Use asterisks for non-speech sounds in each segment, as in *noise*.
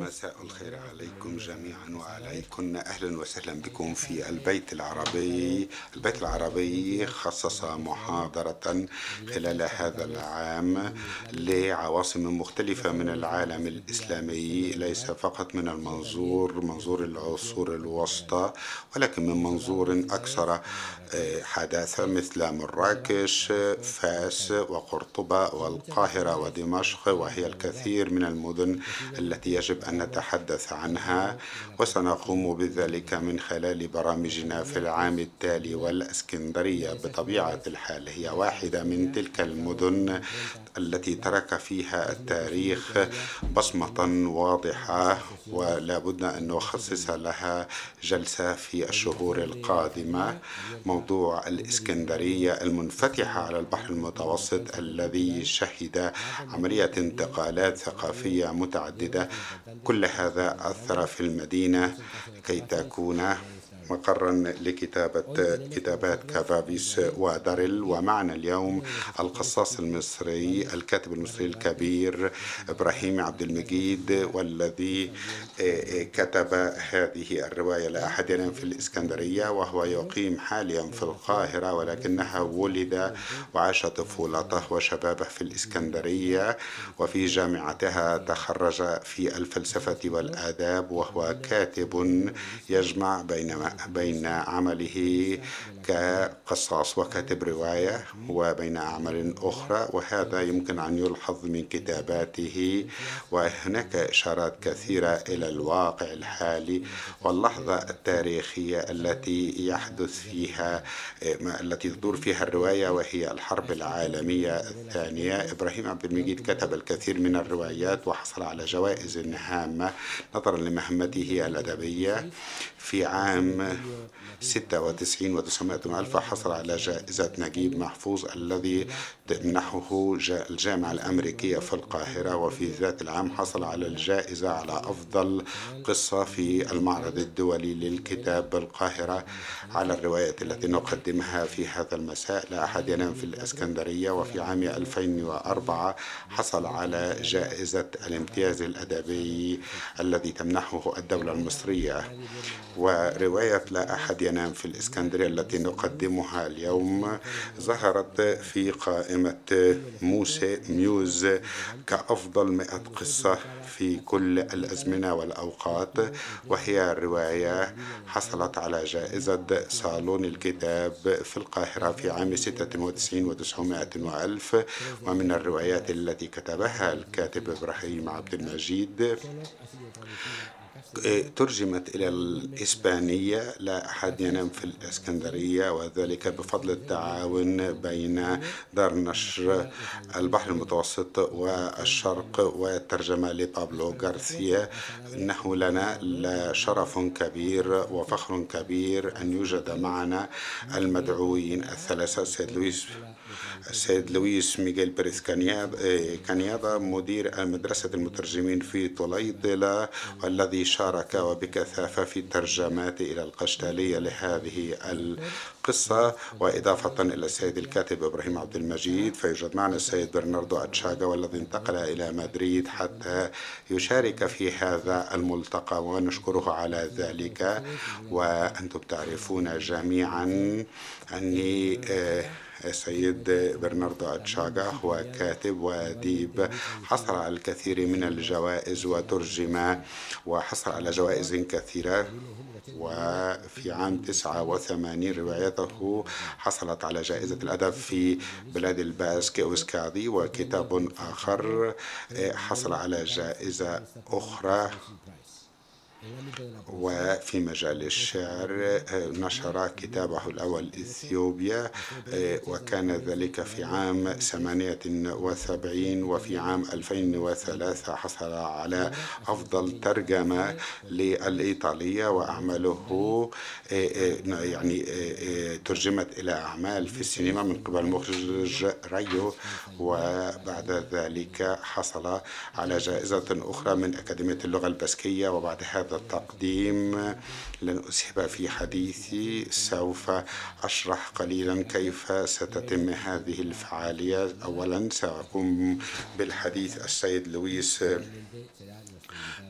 مساء الخير عليكم جميعا وعليكن. أهلا وسهلا بكم في البيت العربي. البيت العربي خصص محاضرة خلال هذا العام لعواصم مختلفة من العالم الإسلامي ليس فقط من المنظور منظور العصور الوسطى ولكن من منظور أكثر حداثة مثل مراكش فاس وقرطبة والقاهرة ودمشق وهي الكثير من المدن التي يجب أن نتحدث عنها وسنقوم بذلك من خلال برامجنا في العام التالي والإسكندرية. بطبيعة الحال هي واحدة من تلك المدن التي ترك فيها التاريخ بصمة واضحة ولا بد أن نخصص لها جلسة في الشهور القادمة. موضوع الإسكندرية المنفتحة على البحر المتوسط الذي شهد عملية انتقالات ثقافية متعددة. كل هذا أثر في المدينة كي تكون مقرا لكتابة كتابات كافافيس وداريل ومعنا اليوم القصاص المصري الكاتب المصري الكبير إبراهيم عبد المجيد والذي كتب هذه الرواية لا أحد ينام في الإسكندرية وهو يقيم حاليا في القاهرة ولكنها ولد وعاش طفولته وشبابه في الإسكندرية. وفي جامعتها تخرج في الفلسفة والآداب وهو كاتب يجمع بين بين عمله كقصاص وكاتب رواية وبين أعمال أخرى وهذا يمكن أن يلحظ من كتاباته وهناك إشارات كثيرة إلى الواقع الحالي واللحظة التاريخية التي يحدث فيها التي تدور فيها الرواية وهي الحرب العالمية الثانية. إبراهيم عبد المجيد كتب الكثير من الروايات وحصل على جوائز هامة نظرا لمهمته الأدبية. في عام 96 و900 ألف حصل على جائزة نجيب محفوظ الذي تمنحه الجامعة الأمريكية في القاهرة وفي ذات العام حصل على الجائزة على أفضل قصة في المعرض الدولي للكتاب بالقاهرة. على الرواية التي نقدمها في هذا المساء لا أحد ينام في الإسكندرية وفي عام 2004 حصل على جائزة الامتياز الأدبي الذي تمنحه الدولة المصرية. ورواية لا أحد ينام في الإسكندرية التي نقدمها اليوم ظهرت في قائمة موسى ميوز كأفضل مئة قصة في كل الأزمنة والأوقات وهي رواية حصلت على جائزة صالون الكتاب في القاهرة في عام 96 و900 وألف. ومن الروايات التي كتبها الكاتب إبراهيم عبد المجيد ترجمت إلى الإسبانية لا أحد ينام في الإسكندرية وذلك بفضل التعاون بين دار نشر البحر المتوسط والشرق والترجمة لبابلو غارسيا. إنه لنا شرف كبير وفخر كبير أن يوجد معنا المدعوين الثلاثة السيد لويس. السيد لويس ميغيل بيريس كانيادا مدير مدرسة المترجمين في طليطلة والذي شارك وبكثافة في الترجمات إلى القشتالية لهذه القصة. وإضافة إلى السيد الكاتب إبراهيم عبد المجيد فيوجد معنا السيد برناردو أتشاغا والذي انتقل إلى مدريد حتى يشارك في هذا الملتقى ونشكره على ذلك. وأنتم تعرفون جميعا أني السيد برناردو أتشاغا هو كاتب وأديب حصل على الكثير من الجوائز وترجم وحصل على جوائز كثيرة. وفي عام 89 روايته حصلت على جائزة الأدب في بلاد الباسك أوسكادي وكتاب آخر حصل على جائزة أخرى. وفي مجال الشعر نشر كتابه الأول إثيوبيا وكان ذلك في عام 78 وفي عام 2003 حصل على أفضل ترجمة للإيطالية وأعماله يعني ترجمت إلى أعمال في السينما من قبل مخرج ريو. وبعد ذلك حصل على جائزة أخرى من أكاديمية اللغة البسكية وبعد هذا التقديم لن أسهب في حديثي سوف أشرح قليلا كيف ستتم هذه الفعالية أولا سأقوم بالحديث السيد لويس.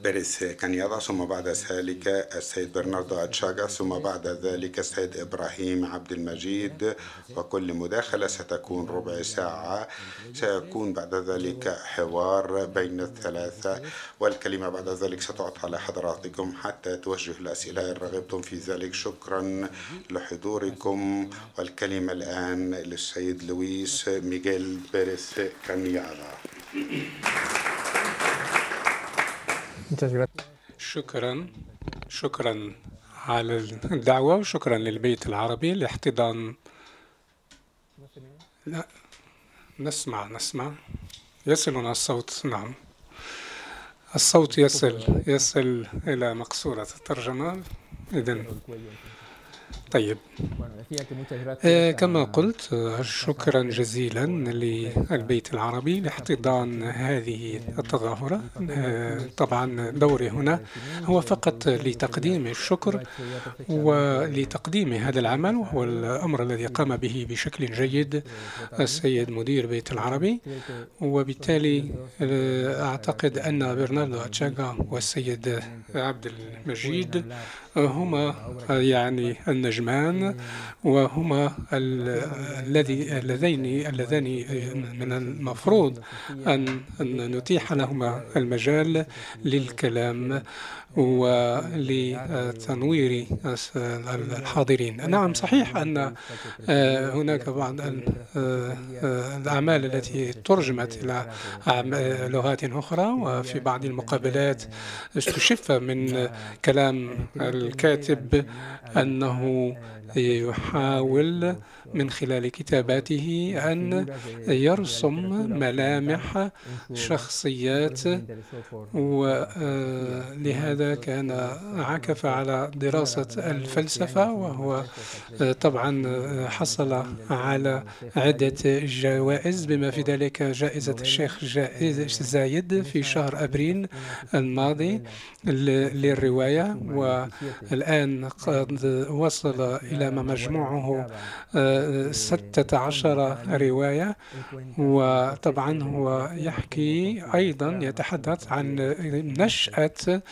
بيريس كانيادا ثم بعد ذلك السيد برناردو أتشاغا ثم بعد ذلك السيد إبراهيم عبد المجيد وكل مداخلة ستكون ربع ساعة سيكون بعد ذلك حوار بين الثلاثة والكلمة بعد ذلك ستعطى لحضراتكم حتى توجه الأسئلة إن رغبتم في ذلك شكرا لحضوركم والكلمة الآن للسيد لويس ميغيل بيريس كانيادا شكرا. شكرا على الدعوة وشكرا للبيت العربي لاحتضان. لا. نسمع نسمع. يصلنا الصوت نعم. الصوت يصل يصل إلى مقصورة الترجمة. إذن طيب. آه، كما قلت آه، شكرا جزيلا للبيت العربي لاحتضان هذه التظاهرة. آه، طبعا دوري هنا هو فقط لتقديم الشكر ولتقديم هذا العمل وهو الأمر الذي قام به بشكل جيد السيد مدير بيت العربي. وبالتالي أعتقد أن برناردو أتشاغا والسيد عبد المجيد هما يعني النجمان وهما الذي اللذين اللذان من المفروض أن نتيح لهما المجال للكلام. ولتنوير الحاضرين. نعم صحيح أن هناك بعض الأعمال التي ترجمت إلى لغات أخرى وفي بعض المقابلات استشف من كلام الكاتب أنه يحاول من خلال كتاباته أن يرسم ملامح شخصيات ولهذا كان عكف على دراسة الفلسفة وهو طبعا حصل على عدة جوائز بما في ذلك جائزة الشيخ زايد في شهر أبريل الماضي للرواية. والآن قد وصل إلى ما مجموعه ستة عشر رواية. وطبعا هو يحكي أيضا يتحدث عن نشأة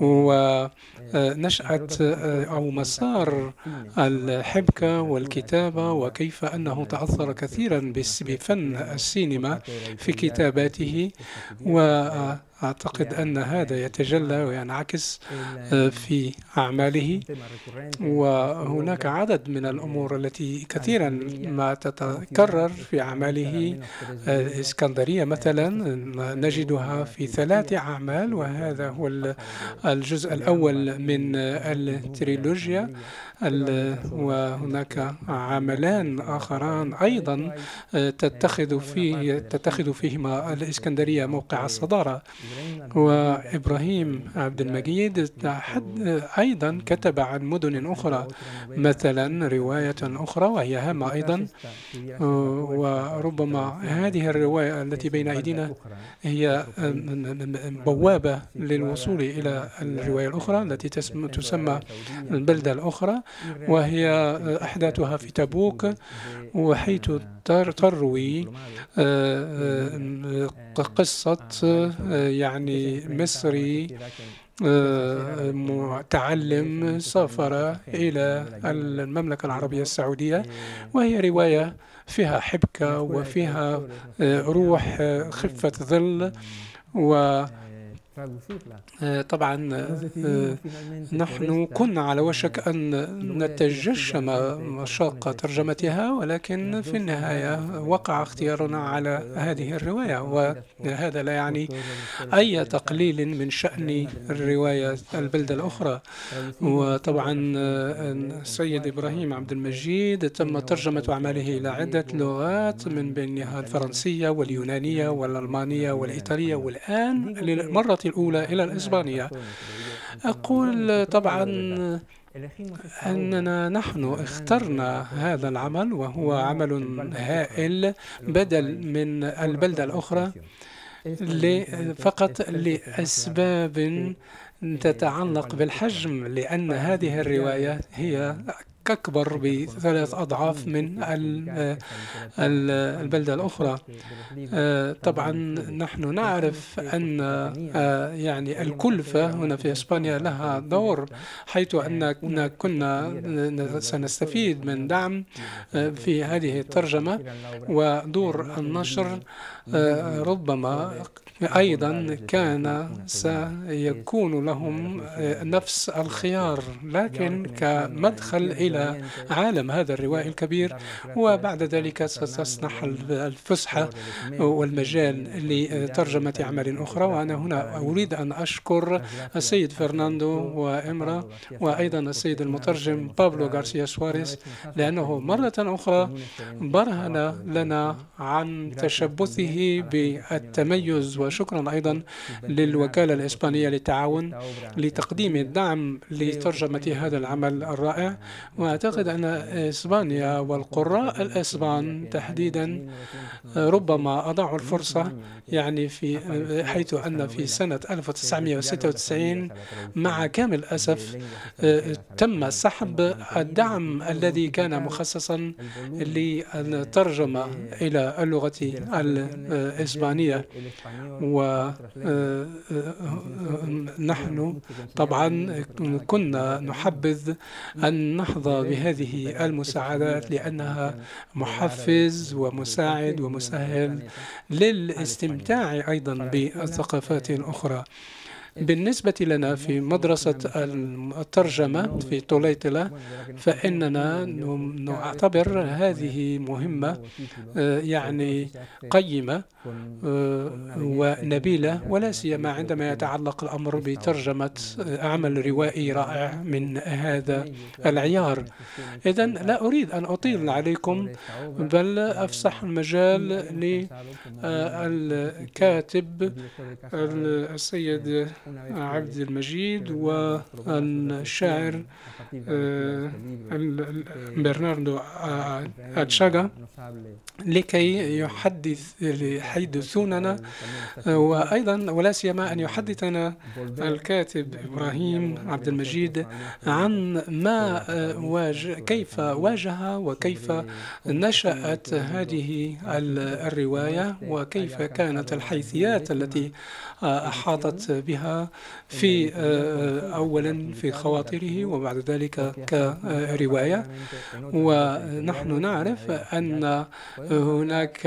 ونشأة أو مسار الحبكة والكتابة وكيف أنه تأثر كثيرا بفن السينما في كتاباته و أعتقد أن هذا يتجلى وينعكس آه، في أعماله. وهناك عدد من الأمور التي كثيرا ما تتكرر في أعماله. الإسكندرية مثلا نجدها في ثلاث أعمال وهذا هو الجزء الأول من التريلوجيا. وهناك عملان آخران أيضا آه، تتخذ فيه تتخذ فيهما الإسكندرية موقع الصدارة. وإبراهيم عبد المجيد أيضا كتب عن مدن أخرى مثلا رواية أخرى وهي هامة أيضا. وربما هذه الرواية التي بين أيدينا هي بوابة للوصول إلى الرواية الأخرى التي تسمى البلدة الأخرى. وهي أحداثها في تبوك وحيث تروي آه، آه، قصة آه، يعني مصري متعلم سافر إلى المملكة العربية السعودية وهي رواية فيها حبكة وفيها روح خفة ظل و طبعا آه، نحن كنا على وشك أن نتجشم مشاق ترجمتها ولكن في النهاية وقع اختيارنا على هذه الرواية وهذا لا يعني أي تقليل من شأن الرواية البلدة الأخرى. وطبعا آه، السيد إبراهيم عبد المجيد تم ترجمة أعماله إلى عدة لغات من بينها الفرنسية واليونانية والألمانية والإيطالية والآن للمرة الأولى إلى الإسبانية. أقول طبعا أننا نحن اخترنا هذا العمل وهو عمل هائل بدل من البلدة الأخرى فقط لأسباب تتعلق بالحجم لأن هذه الرواية هي أكبر بثلاث أضعاف من البلدة الأخرى طبعا نحن نعرف أن يعني الكلفة هنا في إسبانيا لها دور حيث أننا كنا سنستفيد من دعم في هذه الترجمة ودور النشر ربما أيضا كان سيكون لهم نفس الخيار لكن كمدخل إلى عالم هذا الروائي الكبير وبعد ذلك ستسنح الفسحة والمجال لترجمة أعمال أخرى وأنا هنا أريد أن أشكر السيد فرناندو وإمرا وأيضا السيد المترجم بابلو غارسيا سواريز لأنه مرة أخرى برهن لنا عن تشبثه بالتميز وشكرا أيضا للوكالة الإسبانية للتعاون لتقديم الدعم لترجمة هذا العمل الرائع. وأعتقد أن إسبانيا والقراء الإسبان تحديدا ربما أضاعوا الفرصة يعني في حيث أن في سنة 1996 مع كامل أسف تم سحب الدعم الذي كان مخصصا للترجمة إلى اللغة الإسبانية. ونحن طبعا كنا نحبذ أن نحظى بهذه المساعدات لأنها محفز ومساعد ومسهل للاستمتاع أيضا بالثقافات الأخرى بالنسبة لنا في مدرسة الترجمة في طوليتلة فإننا نعتبر هذه مهمة يعني قيمة ونبيلة ولا سيما عندما يتعلق الأمر بترجمة عمل روائي رائع من هذا العيار. إذا لا أريد أن أطيل عليكم بل أفسح المجال للكاتب السيد عبد المجيد والشاعر برناردو أتشاغا. لكي يحدث يحدثوننا وأيضا ولا سيما أن يحدثنا الكاتب إبراهيم عبد المجيد عن ما واجه كيف واجه وكيف نشأت هذه الرواية وكيف كانت الحيثيات التي أحاطت بها في أولا في خواطره وبعد ذلك كرواية. ونحن نعرف أن هناك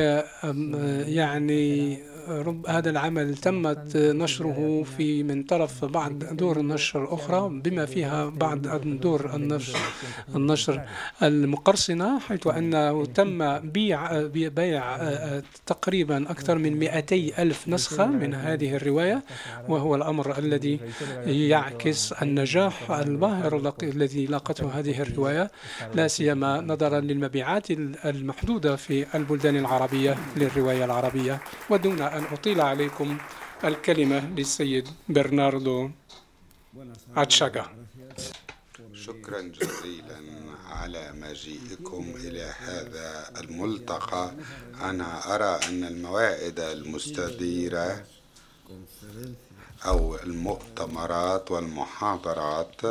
يعني رب هذا العمل تمت نشره في من طرف بعض دور النشر الأخرى بما فيها بعض دور النشر, النشر المقرصنة حيث أنه تم بيع, بيع تقريبا أكثر من 200 ألف نسخة من هذه الرواية وهو الأمر الذي يعكس النجاح الباهر الذي لاقته هذه الرواية لا سيما نظرا للمبيعات المحدودة في البلدان العربية للرواية العربية ودون أن أطيل عليكم الكلمة للسيد برناردو أتشاغا شكرا جزيلا على مجيئكم إلى هذا الملتقى. أنا أرى أن الموائد المستديرة أو المؤتمرات والمحاضرات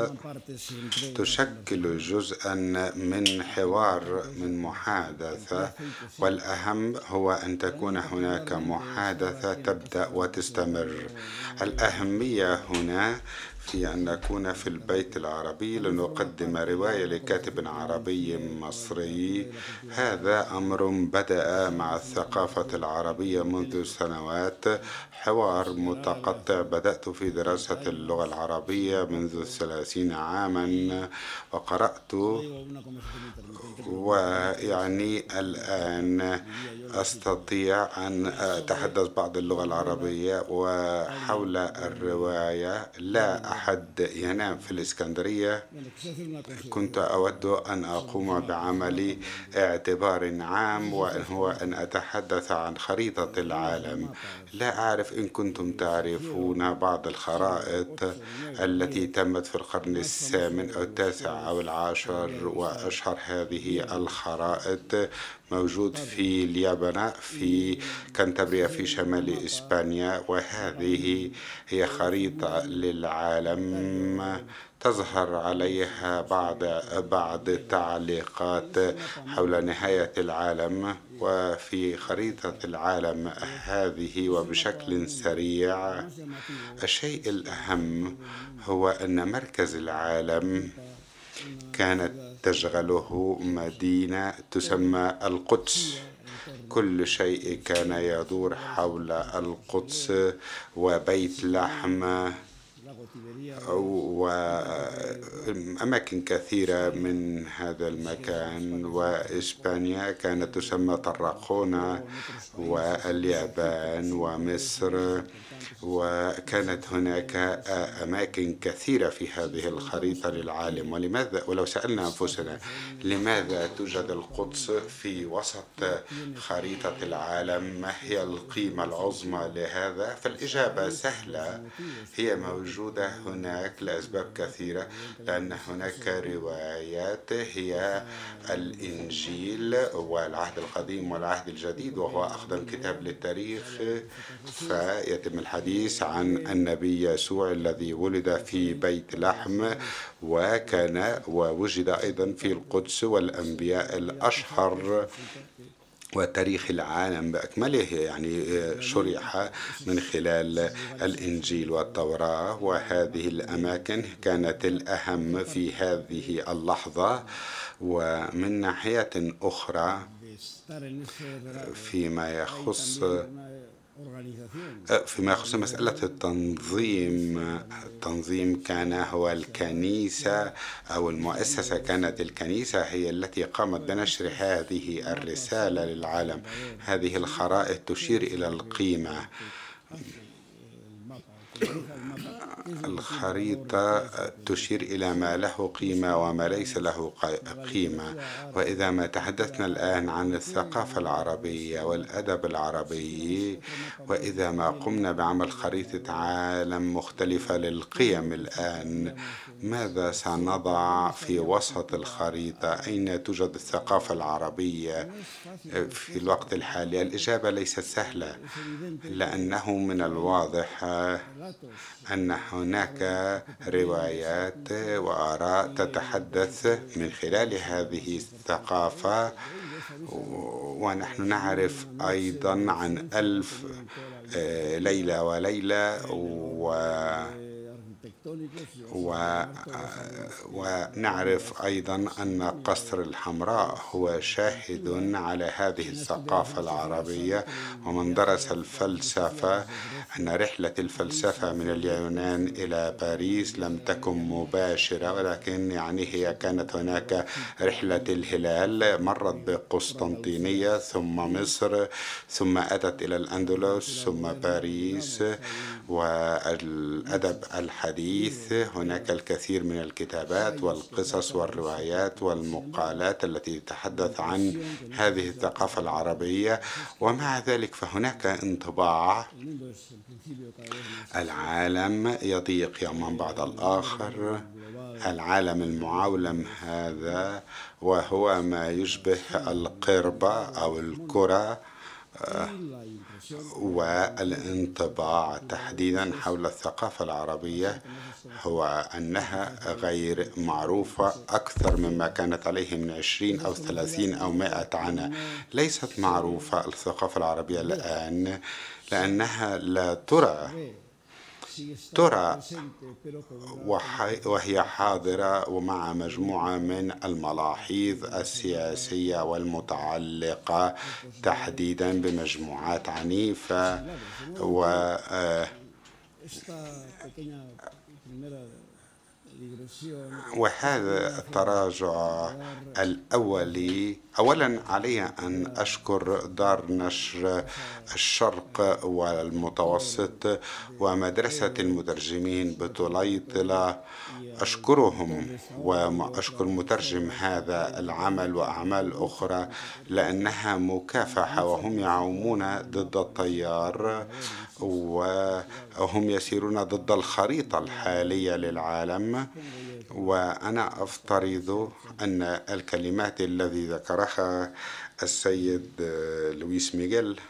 تشكل جزءا من حوار من محادثة والأهم هو أن تكون هناك محادثة تبدأ وتستمر. الأهمية هنا في أن نكون في البيت العربي لنقدم رواية لكاتب عربي مصري. هذا أمر بدأ مع الثقافة العربية منذ سنوات حوار متقطع بدأت في دراسة اللغة العربية منذ ثلاثين عاما وقرأت ويعني الآن أستطيع أن أتحدث بعض اللغة العربية وحول الرواية لا أحد ينام في الإسكندرية. كنت أود أن أقوم بعمل اعتبار عام وهو أن أتحدث عن خريطة العالم. لا أعرف إن كنتم تعرفون بعض الخرائط التي تمت في القرن الثامن أو التاسع أو العاشر وأشهر هذه الخرائط موجود في اليابان في كنتبريا في شمال إسبانيا وهذه هي خريطة للعالم تظهر عليها بعض بعض التعليقات حول نهاية العالم وفي خريطة العالم هذه وبشكل سريع. الشيء الأهم هو أن مركز العالم كانت تشغله مدينة تسمى القدس. كل شيء كان يدور حول القدس وبيت لحم وأماكن كثيرة من هذا المكان وإسبانيا كانت تسمى طراقونة واليابان ومصر. وكانت هناك أماكن كثيرة في هذه الخريطة للعالم. ولماذا ولو سألنا أنفسنا لماذا توجد القدس في وسط خريطة العالم؟ ما هي القيمة العظمى لهذا؟ فالإجابة سهلة. هي موجودة هناك لأسباب كثيرة. لأن هناك روايات هي الإنجيل والعهد القديم والعهد الجديد وهو أقدم كتاب للتاريخ فيتم الحديث عن النبي يسوع الذي ولد في بيت لحم وكان ووجد أيضا في القدس والأنبياء الأشهر وتاريخ العالم بأكمله يعني شرح من خلال الإنجيل والتوراة. وهذه الأماكن كانت الأهم في هذه اللحظة. ومن ناحية أخرى فيما يخص فيما يخص مسألة التنظيم التنظيم كان هو الكنيسة أو المؤسسة كانت الكنيسة هي التي قامت بنشر هذه الرسالة للعالم. هذه الخرائط تشير إلى القيمة. الخريطة تشير إلى ما له قيمة وما ليس له قيمة. وإذا ما تحدثنا الآن عن الثقافة العربية والأدب العربي وإذا ما قمنا بعمل خريطة عالم مختلفة للقيم الآن ماذا سنضع في وسط الخريطة؟ أين توجد الثقافة العربية في الوقت الحالي؟ الإجابة ليست سهلة لأنه من الواضح أن هناك روايات وآراء تتحدث من خلال هذه الثقافة ونحن نعرف أيضا عن ألف ليلة وليلة و و... ونعرف أيضا أن قصر الحمراء هو شاهد على هذه الثقافة العربية ومن درس الفلسفة أن رحلة الفلسفة من اليونان إلى باريس لم تكن مباشرة ولكن يعني هي كانت هناك رحلة الهلال مرت بقسطنطينية ثم مصر ثم أتت إلى الأندلس ثم باريس والأدب الحديث هناك الكثير من الكتابات والقصص والروايات والمقالات التي تتحدث عن هذه الثقافة العربية. ومع ذلك فهناك انطباع العالم يضيق يوما بعد الآخر. العالم المعولم هذا وهو ما يشبه القربة أو الكرة. والانطباع تحديدا حول الثقافة العربية هو أنها غير معروفة أكثر مما كانت عليه من عشرين أو ثلاثين أو مائة عام ليست معروفة الثقافة العربية الآن لأنها لا ترى ترى وهي حاضرة ومع مجموعة من الملاحظ السياسية والمتعلقة تحديدا بمجموعات عنيفة و وهذا التراجع الأولي أولا علي أن أشكر دار نشر الشرق والمتوسط ومدرسة المترجمين بطليطلة أشكرهم وأشكر مترجم هذا العمل وأعمال أخرى لأنها مكافحة وهم يعومون ضد التيار وهم يسيرون ضد الخريطة الحالية للعالم وأنا أفترض أن الكلمات الذي ذكرها السيد لويس ميغيل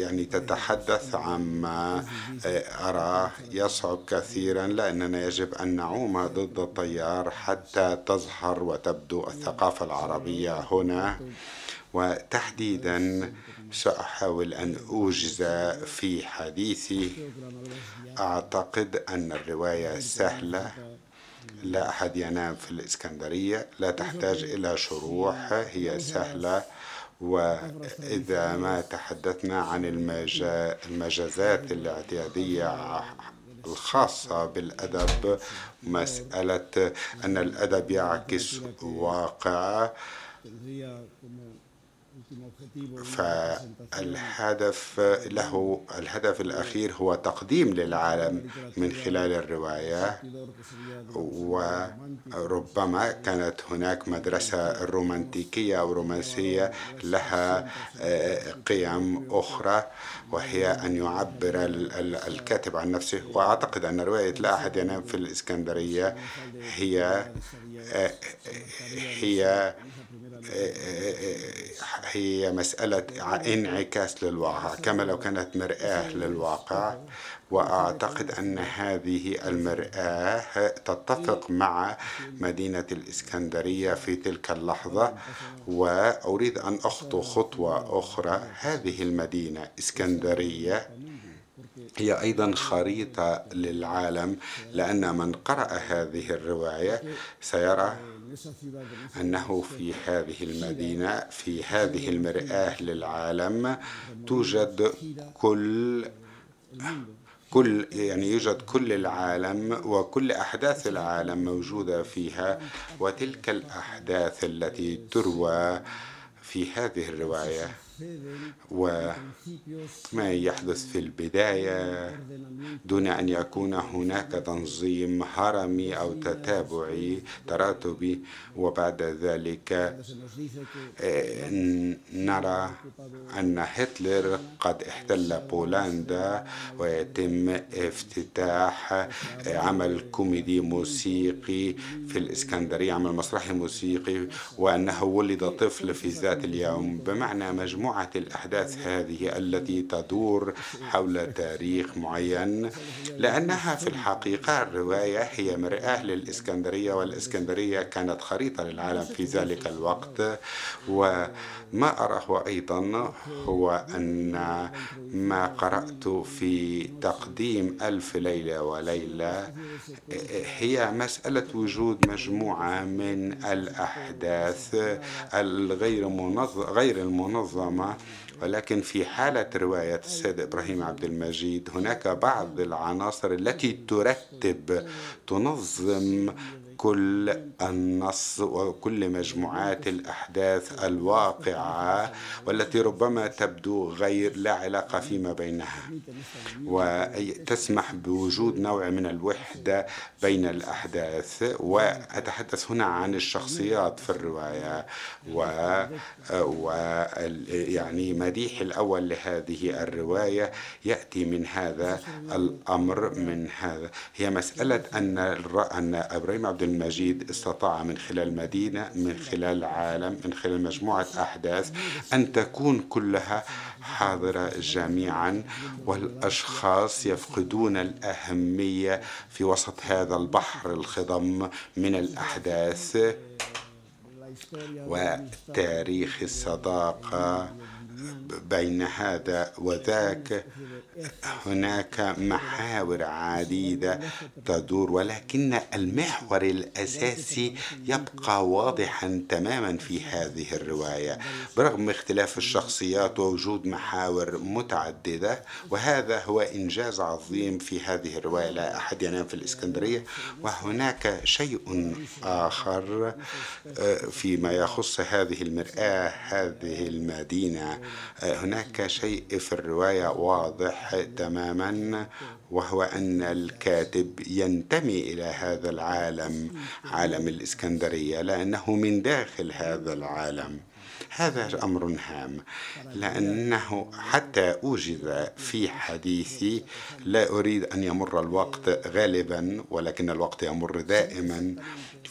يعني تتحدث عما أراه يصعب كثيرا لأننا يجب أن نعوم ضد التيار حتى تظهر وتبدو الثقافة العربية هنا. وتحديدا سأحاول أن أوجز في حديثي. أعتقد أن الرواية سهلة. لا أحد ينام في الإسكندرية. لا تحتاج إلى شروح هي سهلة. وإذا ما تحدثنا عن المجازات الاعتيادية الخاصة بالأدب مسألة أن الأدب يعكس واقع. فالهدف له الهدف الأخير هو تقديم للعالم من خلال الرواية وربما كانت هناك مدرسة رومانتيكية أو رومانسية لها قيم أخرى وهي أن يعبر الكاتب عن نفسه. وأعتقد أن رواية لا أحد ينام في الإسكندرية هي هي هي مسألة انعكاس للواقع كما لو كانت مرآة للواقع. وأعتقد أن هذه المرآة تتفق مع مدينة الإسكندرية في تلك اللحظة. وأريد أن أخطو خطوة أخرى. هذه المدينة إسكندرية هي أيضا خريطة للعالم لأن من قرأ هذه الرواية سيرى أنه في هذه المدينة في هذه المرآة للعالم توجد كل كل يعني يوجد كل العالم وكل أحداث العالم موجودة فيها وتلك الأحداث التي تروى في هذه الرواية. وما يحدث في البداية دون أن يكون هناك تنظيم هرمي أو تتابعي تراتبي وبعد ذلك آه، نرى أن هتلر قد احتل بولندا ويتم افتتاح آه، عمل كوميدي موسيقي في الإسكندرية عمل مسرحي موسيقي وأنه ولد طفل في ذات اليوم بمعنى مجموعة مجموعة الأحداث هذه التي تدور حول تاريخ معين لأنها في الحقيقة الرواية هي مرآة للإسكندرية والإسكندرية كانت خريطة للعالم في ذلك الوقت. وما أراه أيضا هو أن ما قرأت في تقديم ألف ليلة وليلة هي مسألة وجود مجموعة من الأحداث الغير منظم غير المنظمة العامة ولكن في حالة رواية السيد إبراهيم عبد المجيد هناك بعض العناصر التي ترتب تنظم كل النص وكل مجموعات الأحداث الواقعة والتي ربما تبدو غير لا علاقة فيما بينها. وتسمح بوجود نوع من الوحدة بين الأحداث. وأتحدث هنا عن الشخصيات في الرواية. و, يعني مديح الأول لهذه الرواية يأتي من هذا الأمر من هذا. هي مسألة أن أن إبراهيم عبد المجيد استطاع من خلال مدينة من خلال عالم من خلال مجموعة أحداث أن تكون كلها حاضرة جميعا والأشخاص يفقدون الأهمية في وسط هذا البحر الخضم من الأحداث. وتاريخ الصداقة بين هذا وذاك. هناك محاور عديدة تدور ولكن المحور الأساسي يبقى واضحا تماما في هذه الرواية. برغم اختلاف الشخصيات ووجود محاور متعددة وهذا هو إنجاز عظيم في هذه الرواية. لا أحد ينام في الإسكندرية. وهناك شيء آخر آه، فيما يخص هذه المرآة هذه المدينة. هناك شيء في الرواية واضح تماما وهو أن الكاتب ينتمي إلى هذا العالم عالم الإسكندرية لأنه من داخل هذا العالم. هذا أمر هام لأنه حتى أوجد في حديثي لا أريد أن يمر الوقت غالبا ولكن الوقت يمر دائما.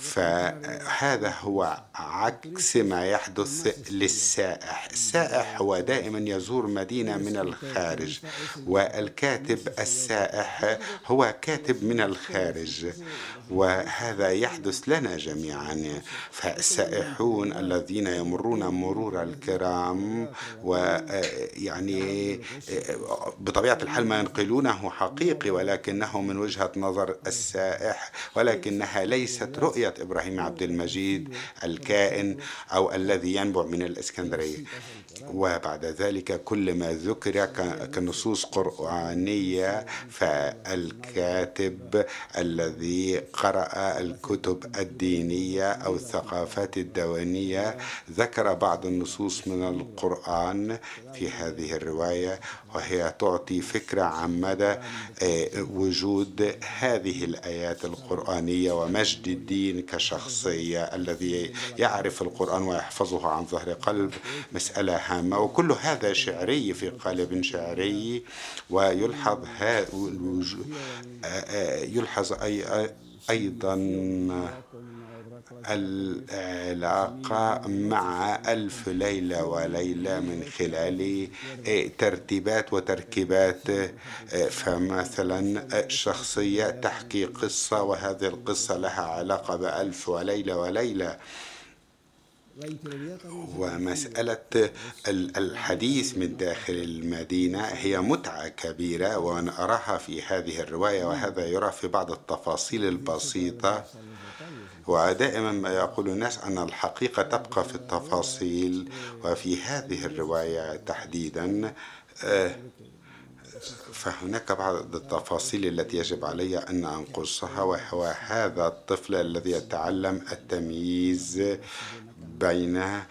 فهذا هو عكس ما يحدث للسائح. السائح هو دائما يزور مدينة من الخارج والكاتب السائح هو كاتب من الخارج. وهذا يحدث لنا جميعا. فالسائحون الذين يمرون مرور الكرام ويعني بطبيعة الحال ما ينقلونه حقيقي ولكنه من وجهة نظر السائح ولكنها ليست رؤية إبراهيم عبد المجيد الكائن أو الذي ينبع من الإسكندرية. وبعد ذلك كل ما ذكر كنصوص قرآنية فالكاتب الذي قرأ الكتب الدينية أو الثقافات الدونية ذكر بعض النصوص من القرآن في هذه الرواية وهي تعطي فكرة عن مدى آه، وجود هذه الآيات القرآنية ومجد الدين كشخصية الذي يعرف القرآن ويحفظه عن ظهر قلب مسألة هامة. وكل هذا شعري في قالب شعري ويلحظ يلحظ أي أيضا العلاقة مع ألف ليلة وليلة من خلال ترتيبات وتركيبات فمثلا شخصية تحكي قصة وهذه القصة لها علاقة بألف وليلة وليلة. ومسألة الحديث من داخل المدينة هي متعة كبيرة وأنا أراها في هذه الرواية وهذا يرى في بعض التفاصيل البسيطة. ودائما ما يقول الناس أن الحقيقة تبقى في التفاصيل وفي هذه الرواية تحديدا. آه، فهناك بعض التفاصيل التي يجب علي أن أنقصها وهو هذا الطفل الذي يتعلم التمييز بين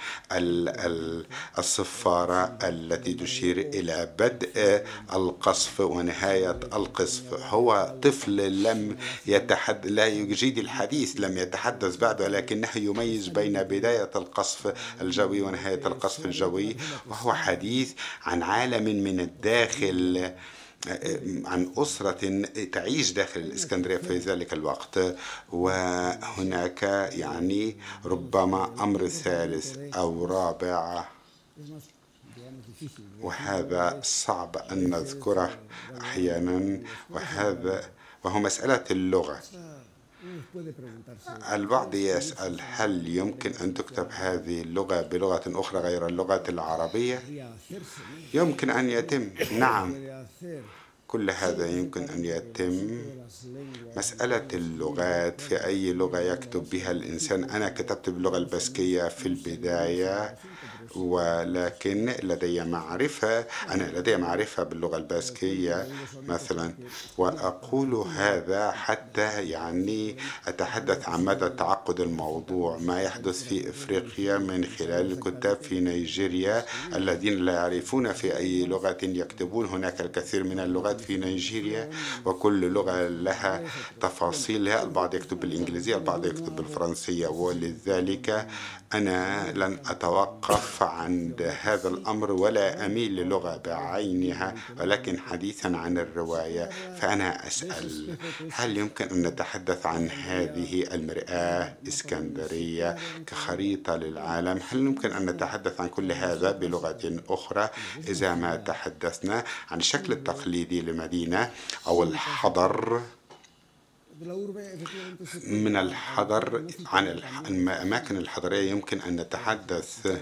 الصفارة التي تشير إلى بدء القصف ونهاية القصف. هو طفل لم يتحد لا يجيد الحديث لم يتحدث بعد ولكنه يميز بين بداية القصف الجوي ونهاية القصف الجوي. وهو حديث عن عالم من الداخل عن أسرة تعيش داخل الإسكندرية في ذلك الوقت. وهناك يعني ربما أمر ثالث أو رابع. وهذا صعب أن نذكره أحيانا. وهذا وهو مسألة اللغة. البعض يسأل هل يمكن أن تكتب هذه اللغة بلغة أخرى غير اللغة العربية؟ يمكن أن يتم. نعم. كل هذا يمكن أن يتم. مسألة اللغات في أي لغة يكتب بها الإنسان؟ أنا كتبت باللغة البسكية في البداية. ولكن لدي معرفة أنا لدي معرفة باللغة الباسكية مثلا وأقول هذا حتى يعني أتحدث عن مدى تعقد الموضوع ما يحدث في إفريقيا من خلال الكتاب في نيجيريا الذين لا يعرفون في أي لغة يكتبون هناك الكثير من اللغات في نيجيريا وكل لغة لها تفاصيلها البعض يكتب بالإنجليزية البعض يكتب بالفرنسية ولذلك أنا لن أتوقف عند هذا الأمر ولا أميل للغة بعينها ولكن حديثا عن الرواية. فأنا أسأل هل يمكن أن نتحدث عن هذه المرآة إسكندرية كخريطة للعالم؟ هل يمكن أن نتحدث عن كل هذا بلغة أخرى؟ إذا ما تحدثنا عن الشكل التقليدي لمدينة أو الحضر من الحضر عن الأماكن الحضرية يمكن أن نتحدث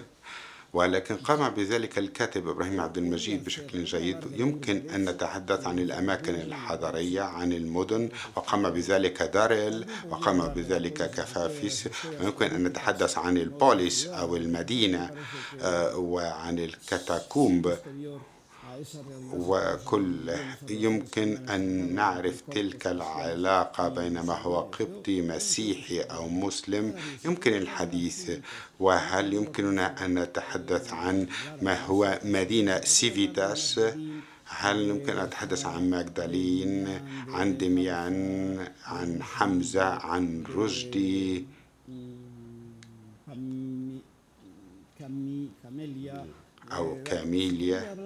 ولكن قام بذلك الكاتب إبراهيم عبد المجيد بشكل جيد. يمكن أن نتحدث عن الأماكن الحضرية عن المدن وقام بذلك داريل وقام بذلك كفافيس ويمكن أن نتحدث عن البوليس أو المدينة آه، وعن الكاتاكومب. وكل يمكن أن نعرف تلك العلاقة بين ما هو قبطي مسيحي أو مسلم يمكن الحديث. وهل يمكننا أن نتحدث عن ما هو مدينة سيفيتاس هل يمكن أن أتحدث عن ماجدالين عن دميان عن حمزة عن رشدي؟ أو كاميليا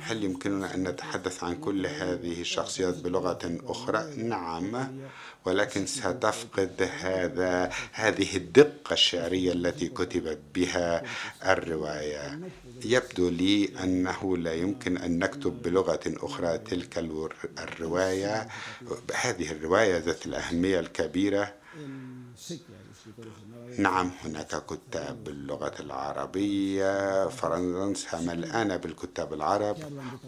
هل يمكننا أن نتحدث عن كل هذه الشخصيات بلغة أخرى؟ نعم ولكن ستفقد هذا هذه الدقة الشعرية التي كتبت بها الرواية. يبدو لي أنه لا يمكن أن نكتب بلغة أخرى تلك الرواية. هذه الرواية ذات الأهمية الكبيرة. نعم هناك كتاب باللغة العربية فرنسا ملآنة بالكتاب العرب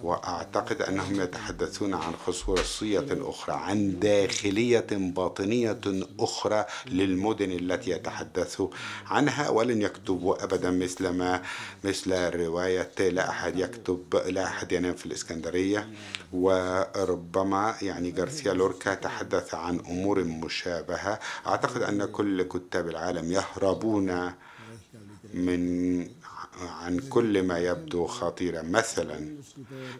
وأعتقد أنهم يتحدثون عن خصوصية أخرى عن داخلية باطنية أخرى للمدن التي يتحدث عنها ولن يكتبوا أبدا مثل ما مثل رواية لا أحد يكتب لا أحد ينام في الإسكندرية وربما يعني غارسيا لوركا تحدث عن أمور مشابهة. أعتقد أن كل كتاب العالم يهربون من عن كل ما يبدو خطيرا مثلا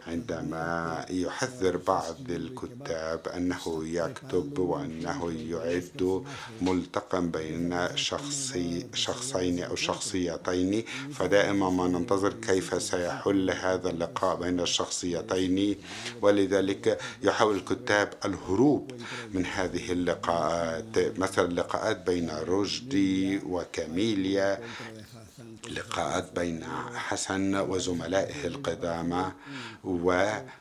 عندما يحذر بعض الكتاب أنه يكتب وأنه يعد ملتقى بين شخصي شخصين أو شخصيتين فدائما ما ننتظر كيف سيحل هذا اللقاء بين الشخصيتين. ولذلك يحاول الكتاب الهروب من هذه اللقاءات مثلا اللقاءات بين رشدي وكاميليا. لقاءات بين حسن وزملائه القدامى وأنا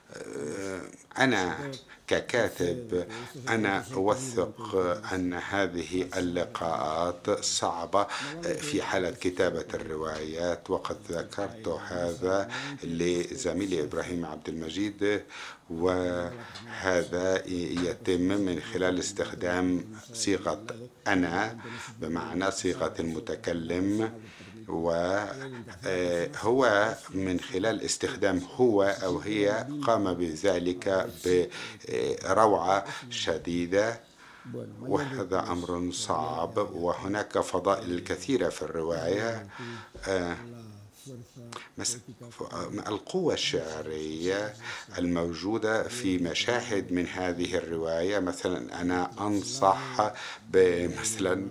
ككاتب أنا أوثق أن هذه اللقاءات صعبة في حالة كتابة الروايات. وقد ذكرت هذا لزميلي إبراهيم عبد المجيد وهذا يتم من خلال استخدام صيغة أنا بمعنى صيغة المتكلم. وهو من خلال استخدام هو أو هي قام بذلك بروعة شديدة. وهذا أمر صعب. وهناك فضائل كثيرة في الرواية. القوة الشعرية الموجودة في مشاهد من هذه الرواية مثلا أنا أنصح بمثلا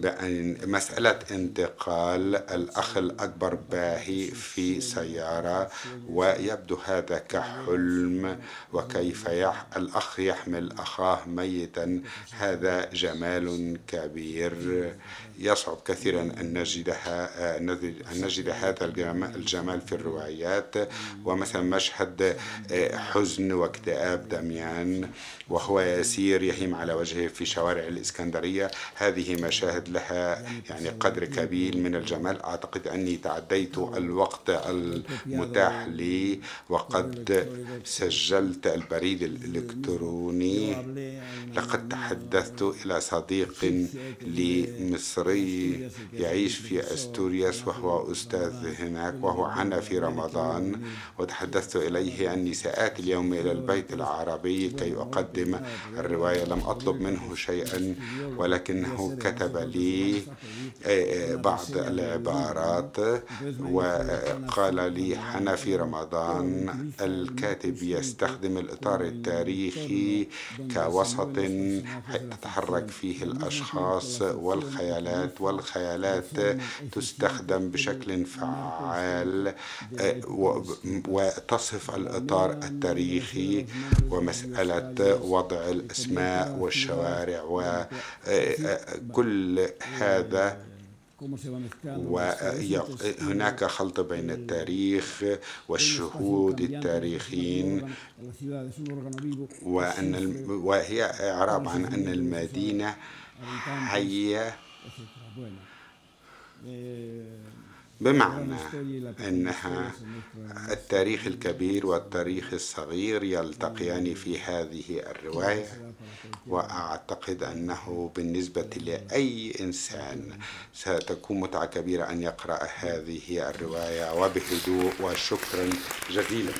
بأن مسألة انتقال الأخ الأكبر باهي في سيارة ويبدو هذا كحلم وكيف يح الأخ يحمل أخاه ميتا هذا جمال كبير. يصعب كثيرا أن نجدها أن نجد هذا الجمال في الروايات ومثلا مشهد حزن واكتئاب دميان وهو يسير يهيم على وجهه في شوارع الإسكندرية. هذه مشاهد لها يعني قدر كبير من الجمال. أعتقد أني تعديت الوقت المتاح لي وقد سجلت البريد الإلكتروني. لقد تحدثت إلى صديق لي مصري يعيش في أستورياس وهو أستاذ هناك وهو عنا في رمضان. وتحدثت إليه أني سآتي اليوم إلى البيت العربي كي أقدم الرواية. لم أطلب منه شيئا ولكنه كتب لي بعض العبارات. وقال لي حنا في رمضان الكاتب يستخدم الإطار التاريخي كوسط تتحرك فيه الأشخاص والخيالات والخيالات تستخدم بشكل فعال. وتصف الإطار التاريخي ومسألة وضع الأسماء والشوارع وكل هذا وهناك خلط بين التاريخ والشهود التاريخيين وأن وهي إعراب عن أن المدينة هي بمعنى أنها التاريخ الكبير والتاريخ الصغير يلتقيان في هذه الرواية وأعتقد أنه بالنسبة لأي إنسان ستكون متعة كبيرة أن يقرأ هذه الرواية وبهدوء وشكرا جزيلا.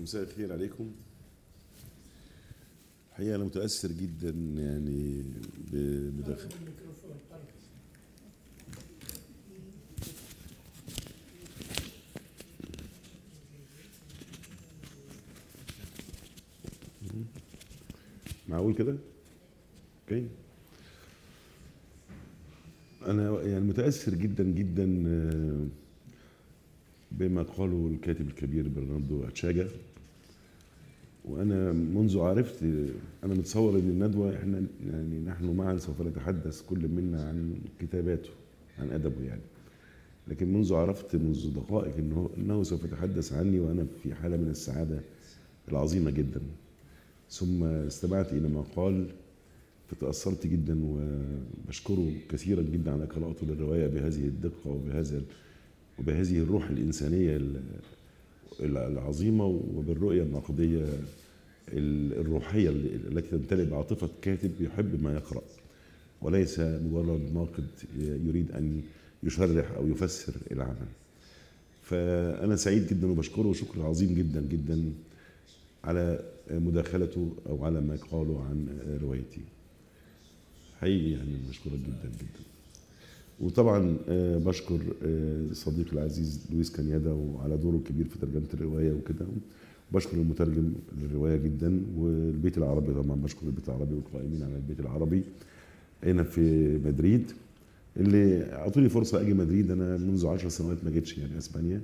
مساء الخير عليكم. الحقيقة أنا متأثر جدا يعني بداخل معقول كده؟ أوكي أنا يعني متأثر جدا جدا آه، بما قاله الكاتب الكبير برناردو أتشاجا. وأنا منذ عرفت أنا متصور ان الندوة إحنا يعني نحن معا سوف نتحدث كل منا عن كتاباته عن أدبه يعني. لكن منذ عرفت منذ دقائق إنه إنه سوف يتحدث عني وأنا في حالة من السعادة العظيمة جدا. ثم استمعت إلى ما قال فتاثرت جدا وبشكره كثيرا جدا على قراءته للرواية بهذه الدقة وبهذا وبهذه الروح الإنسانية ال- العظيمة وبالرؤية النقدية ال- الروحية ال- التي تمتلئ بعاطفة كاتب يحب ما يقرأ. وليس مجرد ناقد يريد أن يشرح أو يفسر العمل. فأنا سعيد جدا وبشكره شكر عظيم جدا جدا على مداخلته أو على ما قاله عن روايتي. حقيقي يعني بشكرك جدا جدا. وطبعا آه، بشكر آه، صديقي العزيز لويس كانيادا وعلى دوره الكبير في ترجمة الرواية وكده. بشكر المترجم للرواية جدا والبيت العربي طبعا بشكر البيت العربي والقائمين على البيت العربي هنا في مدريد. اللي أعطوني فرصة أجي مدريد أنا منذ عشر سنوات ما جيتش يعني أسبانيا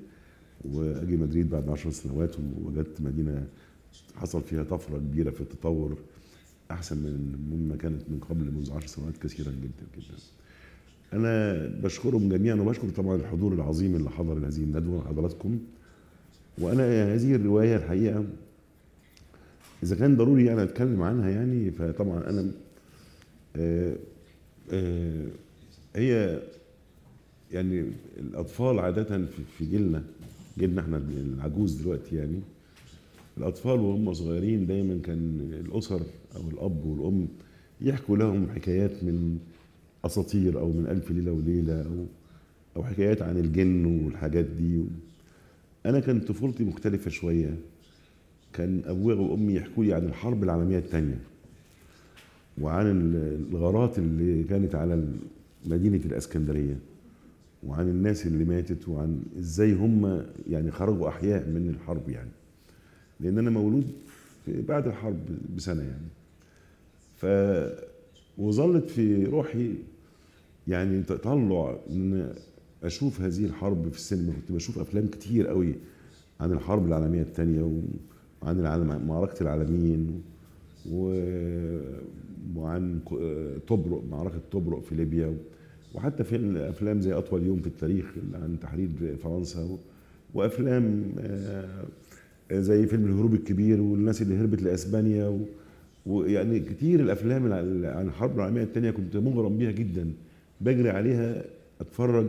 وأجي مدريد بعد عشر سنوات ووجدت مدينة حصل فيها طفرة كبيرة في التطور أحسن من مما كانت من قبل منذ عشر سنوات كثيرا جدا جدا. أنا بشكرهم جميعا وبشكر طبعا الحضور العظيم اللي حضر هذه الندوة حضراتكم. وأنا هذه الرواية الحقيقة إذا كان ضروري يعني أتكلم عنها يعني فطبعا أنا آه، آه، هي يعني الأطفال عادة في- في جيلنا جيلنا إحنا العجوز دلوقتي يعني الأطفال وهم صغيرين دايما كان الأسر أو الأب والأم يحكوا لهم حكايات من أساطير أو من ألف ليلة وليلة أو أو حكايات عن الجن والحاجات دي. أنا كانت طفولتي مختلفة شوية. كان أبويا وامي يحكوا لي عن الحرب العالمية الثانية وعن ال- الغارات اللي كانت على مدينة الإسكندرية وعن الناس اللي ماتت وعن إزاي هم يعني خرجوا أحياء من الحرب يعني. لأن أنا مولود بعد الحرب بسنة يعني. ف وظلت في روحي يعني تطلع ان أشوف هذه الحرب في السينما كنت بشوف أفلام كتير قوي عن الحرب العالمية الثانية وعن العالم معركة العالمين و... وعن طبرق معركة طبرق في ليبيا وحتى في الافلام زي أطول يوم في التاريخ عن تحرير فرنسا. وأفلام آه، زي فيلم الهروب الكبير والناس اللي هربت لأسبانيا. ويعني كتير الأفلام عن الحرب العالمية الثانية كنت مغرم بيها جدا بجري عليها اتفرج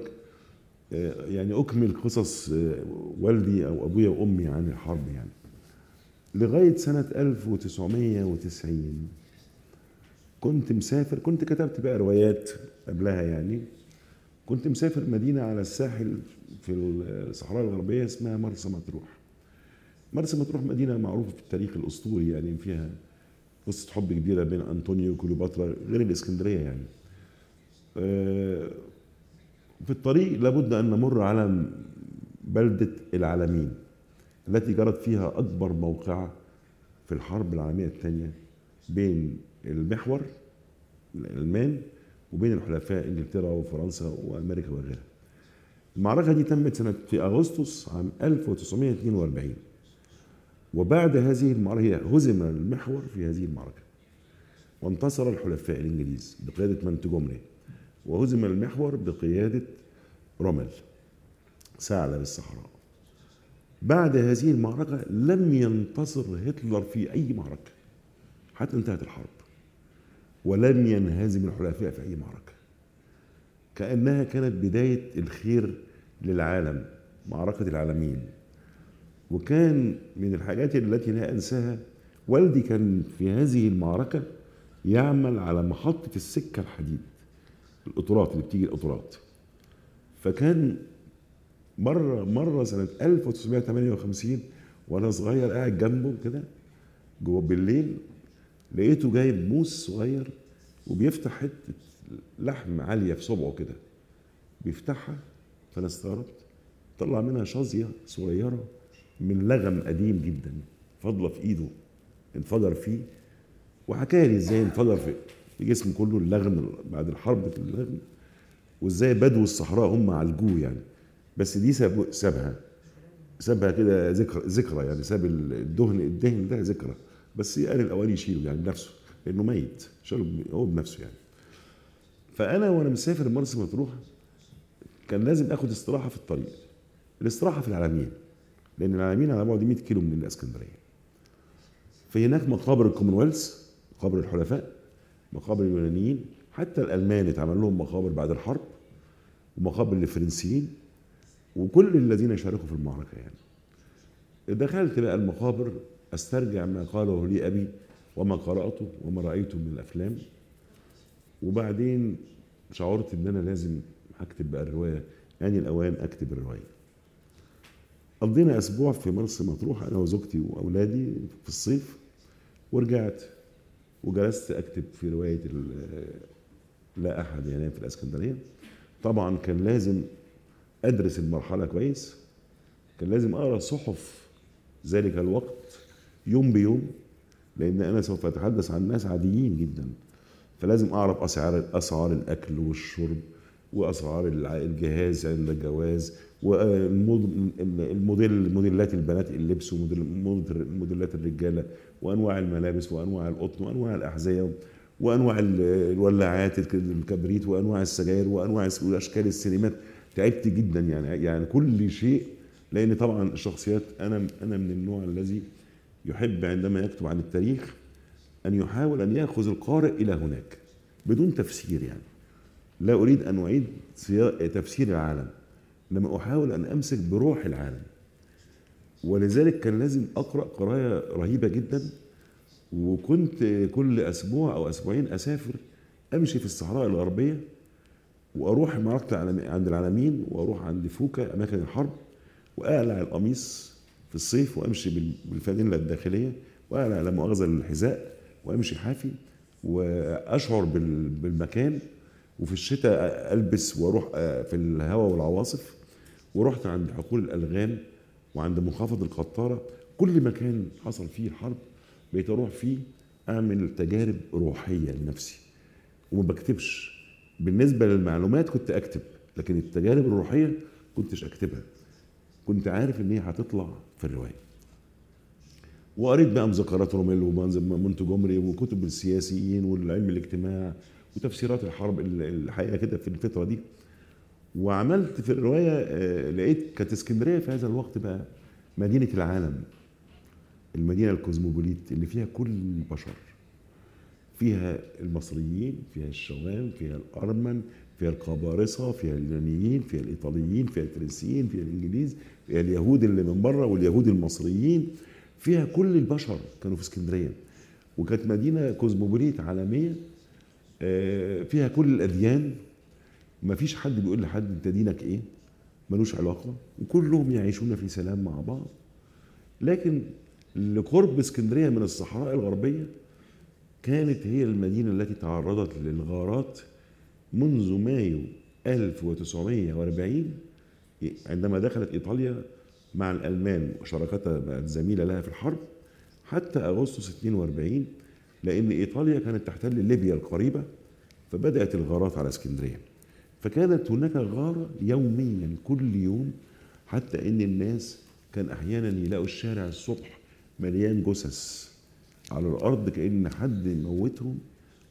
آه، يعني اكمل قصص آه، والدي أو ابويا وامي عن الحرب يعني. لغاية سنة 1990 كنت مسافر كنت كتبت بقى روايات قبلها يعني. كنت مسافر مدينة على الساحل في الصحراء الغربية اسمها مرسى مطروح. مرسى مطروح مدينة معروفة في التاريخ الأسطوري يعني فيها قصة حب كبيرة بين أنطونيو وكليوباترا غير الإسكندرية يعني. في الطريق لابد أن نمر على بلدة العالمين التي جرت فيها أكبر موقعة في الحرب العالمية الثانية بين المحور الألمان وبين الحلفاء إنجلترا وفرنسا وأمريكا وغيرها. المعركة دي تمت سنة في أغسطس عام 1942 وبعد هذه المعركة هي هزم المحور في هذه المعركة. وانتصر الحلفاء الإنجليز بقيادة مونتجومري وهزم المحور بقيادة رومل. ثعلب الصحراء بعد هذه المعركة لم ينتصر هتلر في أي معركة حتى انتهت الحرب ولم ينهزم الحلفاء في أي معركة. كأنها كانت بداية الخير للعالم معركة العالمين. وكان من الحاجات التي لا أنساها والدي كان في هذه المعركة يعمل على محطة السكة الحديد. القطارات اللي بتيجي القطارات فكان مرة مرة سنة 1958 وأنا صغير قاعد جنبه كده جوه بالليل لقيته جايب موس صغير وبيفتح حتة لحم عالية في صبعه كده. بيفتحها فأنا استغربت. طلع منها شظية صغيرة من لغم قديم جدا فاضلة في إيده انفجر فيه. وحكى لي إزاي انفجر في في جسمه كله اللغم بعد الحرب في اللغم وازاي بدو الصحراء هم عالجوه يعني. بس دي ساب سابها سابها كده ذكرى ذكرى يعني ساب الدهن الدهن ده ذكرى. بس قال الاوان يشيله يعني بنفسه لأنه ميت شاله هو بنفسه يعني. فأنا وأنا مسافر مرسى مطروح كان لازم آخد استراحة في الطريق. الاستراحة في العلمين لأن العلمين على بعد 100 كيلو من الإسكندرية. في هناك مقابر الكومنولث مقابر الحلفاء مقابر اليونانيين. حتى الألمان اتعمل لهم مقابر بعد الحرب ومقابر للفرنسيين وكل الذين شاركوا في المعركة يعني. دخلت بقى المقابر أسترجع ما قاله لي أبي وما قرأته وما رأيته من الأفلام. وبعدين شعرت إن أنا لازم هكتب بقى الرواية يعني الأوان أكتب الرواية. قضينا أسبوع في مرسى مطروح أنا وزوجتي وأولادي في الصيف ورجعت. وجلست أكتب في رواية لا أحد ينام في الإسكندرية. طبعا كان لازم أدرس المرحلة كويس. كان لازم أقرأ صحف ذلك الوقت يوم بيوم لأن أنا سوف أتحدث عن ناس عاديين جدا. فلازم أعرف أسعار اسعار الأكل والشرب وأسعار الجهاز عند الجواز. والموديل موديلات البنات اللبس وموديل- موديلات الرجالة وأنواع الملابس وأنواع القطن وأنواع الأحذية وأنواع ال- الولاعات الك- الكبريت وأنواع السجاير وأنواع وأشكال السينمات. تعبت جدا يعني يعني كل شيء لأن طبعا الشخصيات أنا أنا من النوع الذي يحب عندما يكتب عن التاريخ أن يحاول أن يأخذ القارئ إلى هناك بدون تفسير يعني. لا أريد أن أعيد تفسير العالم. انما أحاول أن أمسك بروح العالم. ولذلك كان لازم أقرأ قراية رهيبة جدا وكنت كل أسبوع أو أسبوعين أسافر أمشي في الصحراء الغربية وأروح معركة عند العلمين وأروح عند فوكا أماكن الحرب وأقلع القميص في الصيف وأمشي بال- بالفانيلا الداخلية وأقلع لا مؤاخذة الحذاء وأمشي حافي وأشعر بال- بالمكان وفي الشتاء ألبس وأروح آه، في الهواء والعواصف. ورحت عند حقول الألغام وعند منخفض القطارة كل مكان حصل فيه الحرب بقيت أروح فيه أعمل تجارب روحية لنفسي. وما بكتبش. بالنسبة للمعلومات كنت أكتب لكن التجارب الروحية كنتش أكتبها. كنت عارف إن هي هتطلع في الرواية. وقريت بقى مذكرات روميل ومونتجومري وكتب السياسيين والعلم الاجتماع وتفسيرات الحرب ال- الحقيقة كده في الفترة دي. وعملت في الرواية آه، لقيت كانت اسكندرية في هذا الوقت بقى مدينة العالم المدينة الكوزموبوليت اللي فيها كل البشر. فيها المصريين فيها الشوام فيها الأرمن فيها القبارصة فيها اليونانيين فيها الإيطاليين فيها الفرنسيين فيها الإنجليز فيها اليهود اللي من بره واليهود المصريين. فيها كل البشر كانوا في اسكندرية. وكانت مدينة كوزموبوليت عالمية آه، فيها كل الأديان. ما فيش حد بيقول لحد انت دينك إيه؟ ملوش علاقة. وكلهم يعيشون في سلام مع بعض. لكن لقرب اسكندرية من الصحراء الغربية كانت هي المدينة التي تعرضت للغارات منذ مايو 1940 عندما دخلت إيطاليا مع الألمان وشراكتها بقت زميله لها في الحرب حتى أغسطس 42 لأن إيطاليا كانت تحتل ليبيا القريبة فبدأت الغارات على اسكندرية. فكانت هناك غارة يوميا كل يوم حتى إن الناس كان أحيانا يلاقوا الشارع الصبح مليان جثث على الأرض كأن حد موتهم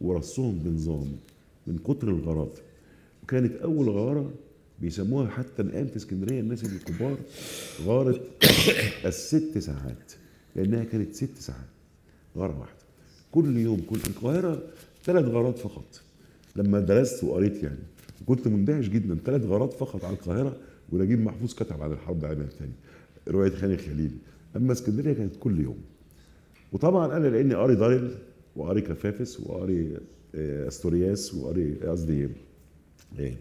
ورصهم بنظام من كتر الغارات وكانت أول غارة بيسموها حتى الآن في اسكندرية الناس الكبار غارة *coughs* الست ساعات لأنها كانت ست ساعات غارة واحدة. كل يوم كل القاهرة ثلاث غارات فقط. لما درست وقريت يعني كنت مندهش جدا. ثلاث غارات فقط على القاهرة ونجيب محفوظ كتب عن الحرب العالميه الثانية رواية خان خليل. أما اسكندرية كانت كل يوم. وطبعا أنا لأني قاري دارل وقاري كفافس وقاري آه، أستورياس وقاري قصدي آه،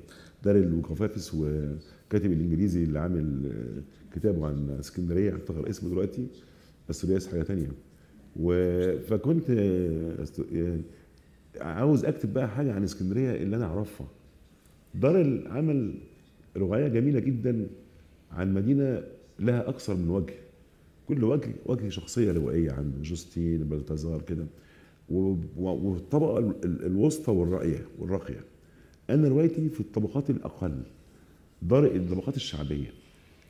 دارل وكفافس وكاتب الإنجليزي اللي عامل آه، كتابه عن اسكندرية. أفتكر اسمه دلوقتي. أستورياس حاجة تانية. و... فكنت آه، عاوز أكتب بقى حاجة عن اسكندرية اللي أنا أعرفها. دارل عمل رواية جميلة جدا عن مدينة لها أكثر من وجه. كل وجه وجه شخصية روائية عن جوستين بلتازار كده. والطبقة ال- ال- الوسطى والراقية والراقية. أنا روايتي في الطبقات الأقل دار الطبقات الشعبية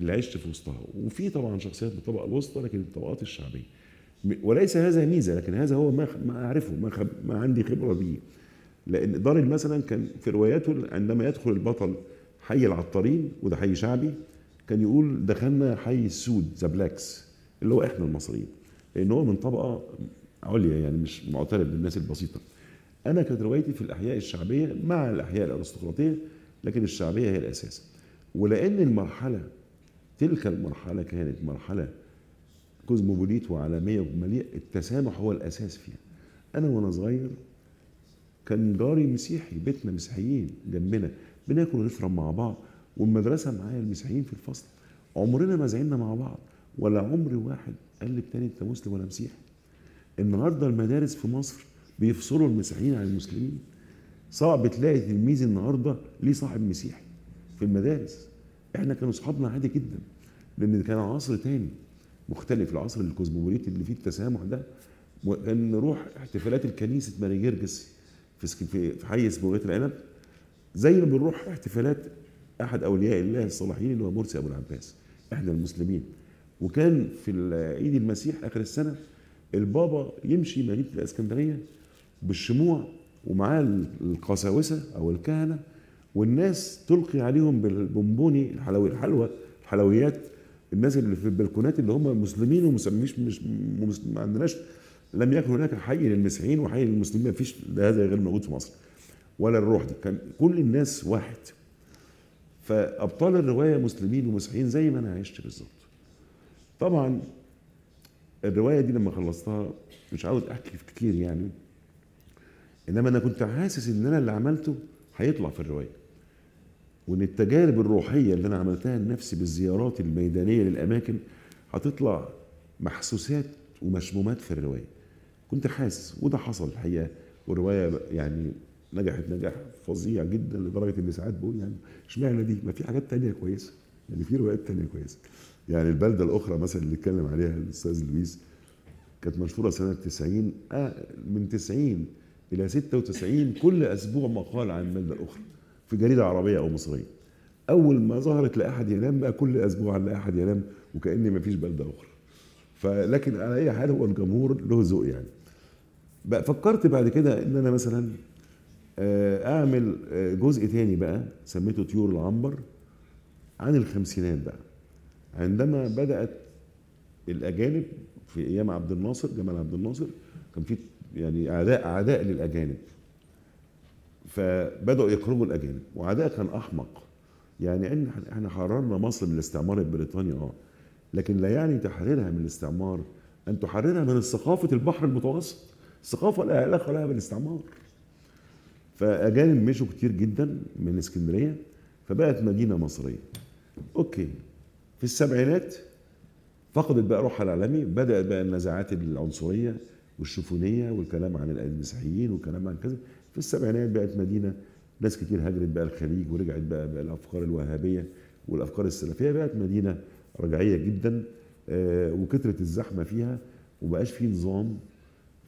اللي عشت في وسطها. وفي طبعا شخصيات من الطبقة الوسطى لكن الطبقات الشعبية. وليس هذا ميزة لكن هذا هو ما أعرفه ما, ما عندي خبرة به لأن داري مثلا كان في رواياته عندما يدخل البطل حي العطارين وده حي شعبي كان يقول دخلنا حي السود the blacks اللي هو إحنا المصريين. لأن هو من طبقة عليا يعني مش معترف بالناس البسيطة. أنا كانت روايتي في الأحياء الشعبية مع الأحياء الأرستقراطية لكن الشعبية هي الأساس. ولأن المرحلة تلك المرحلة كانت مرحلة كوزموبوليت وعالمية ومليئة التسامح هو الأساس فيها. أنا وأنا صغير كان جاري مسيحي بيتنا مسيحيين جنبنا بناكل ونشرب مع بعض والمدرسة معايا المسيحيين في الفصل. عمرنا ما زعلنا مع بعض ولا عمر واحد قال للتاني أنت مسلم ولا مسيحي. النهارده المدارس في مصر بيفصلوا المسيحيين عن المسلمين. صعب تلاقي تلميذ النهارده ليه صاحب مسيحي في المدارس. إحنا كانوا أصحابنا عادي جدا لأن كان عصر تاني مختلف العصر الكوزموبوليتي اللي فيه التسامح ده. كان نروح احتفالات الكنيسة ماري جرجس. في في حي اسمه بيت العنب زي ما بنروح احتفالات أحد أولياء الله الصالحين اللي هو مرسي أبو العباس. إحنا المسلمين. وكان في عيد المسيح آخر السنة البابا يمشي مدينة الإسكندرية بالشموع ومعاه القساوسة أو الكهنة والناس تلقي عليهم بالبونبوني الحلوي الحلوى الحلويات الناس اللي في البلكونات اللي هم مسلمين ومسميش مش ما عندناش لم يكن هناك حي للمسيحيين وحي للمسلمين ما فيش هذا غير موجود في مصر ولا الروح دي. كان كل الناس واحد. فأبطال الرواية مسلمين ومسيحيين زي ما أنا عشت بالظبط. طبعا الرواية دي لما خلصتها مش عاوز أحكي كتير يعني إنما أنا كنت حاسس إن أنا اللي عملته هيطلع في الرواية. وإن التجارب الروحية اللي أنا عملتها لنفسي بالزيارات الميدانية للأماكن هتطلع محسوسات ومشمومات في الرواية. كنت حاسس وده حصل الحقيقة والرواية يعني نجحت نجاح فظيع جدا لدرجة إن ساعات بقول يعني إشمعنى دي؟ ما في حاجات تانية كويسة يعني في روايات تانية كويسة. يعني البلدة الأخرى مثلا اللي اتكلم عليها الأستاذ لويس كانت مشهورة سنة 90 آه من 90 إلى 96 كل أسبوع مقال عن البلده الاخرى في جريدة عربية أو مصرية. أول ما ظهرت لا أحد ينام بقى كل أسبوع لا أحد ينام وكأني ما فيش بلدة أخرى. فلكن على أي حال هو الجمهور له ذوق يعني. بقى فكرت بعد كده إن أنا مثلا آه، أعمل آه، جزء تاني بقى سميته طيور العنبر عن الخمسينات بقى. عندما بدأت الأجانب في أيام عبد الناصر جمال عبد الناصر كان في يعني أعداء أعداء للأجانب. فبدأوا يخرجوا الأجانب وعداء كان أحمق. يعني إن إحنا حررنا مصر من الاستعمار البريطاني آه. لكن لا يعني تحريرها من الاستعمار أن تحررها من ثقافه البحر المتوسط. الثقافه لا علاقه لها بالاستعمار. فأجانب مشوا كتير جدا من اسكندرية فبقت مدينة مصرية. أوكي في السبعينات فقدت بقى روحها العالمي بدأت بقى النزاعات العنصرية والشوفونية والكلام عن المسيحيين والكلام عن كذا. في السبعينات بقت مدينة ناس كتير هاجرت بقى الخليج ورجعت بقى, بقى الافكار الوهابية والأفكار السلفية. بقت مدينة رجعية جدا آه، وكثرت الزحمة فيها وبقاش في نظام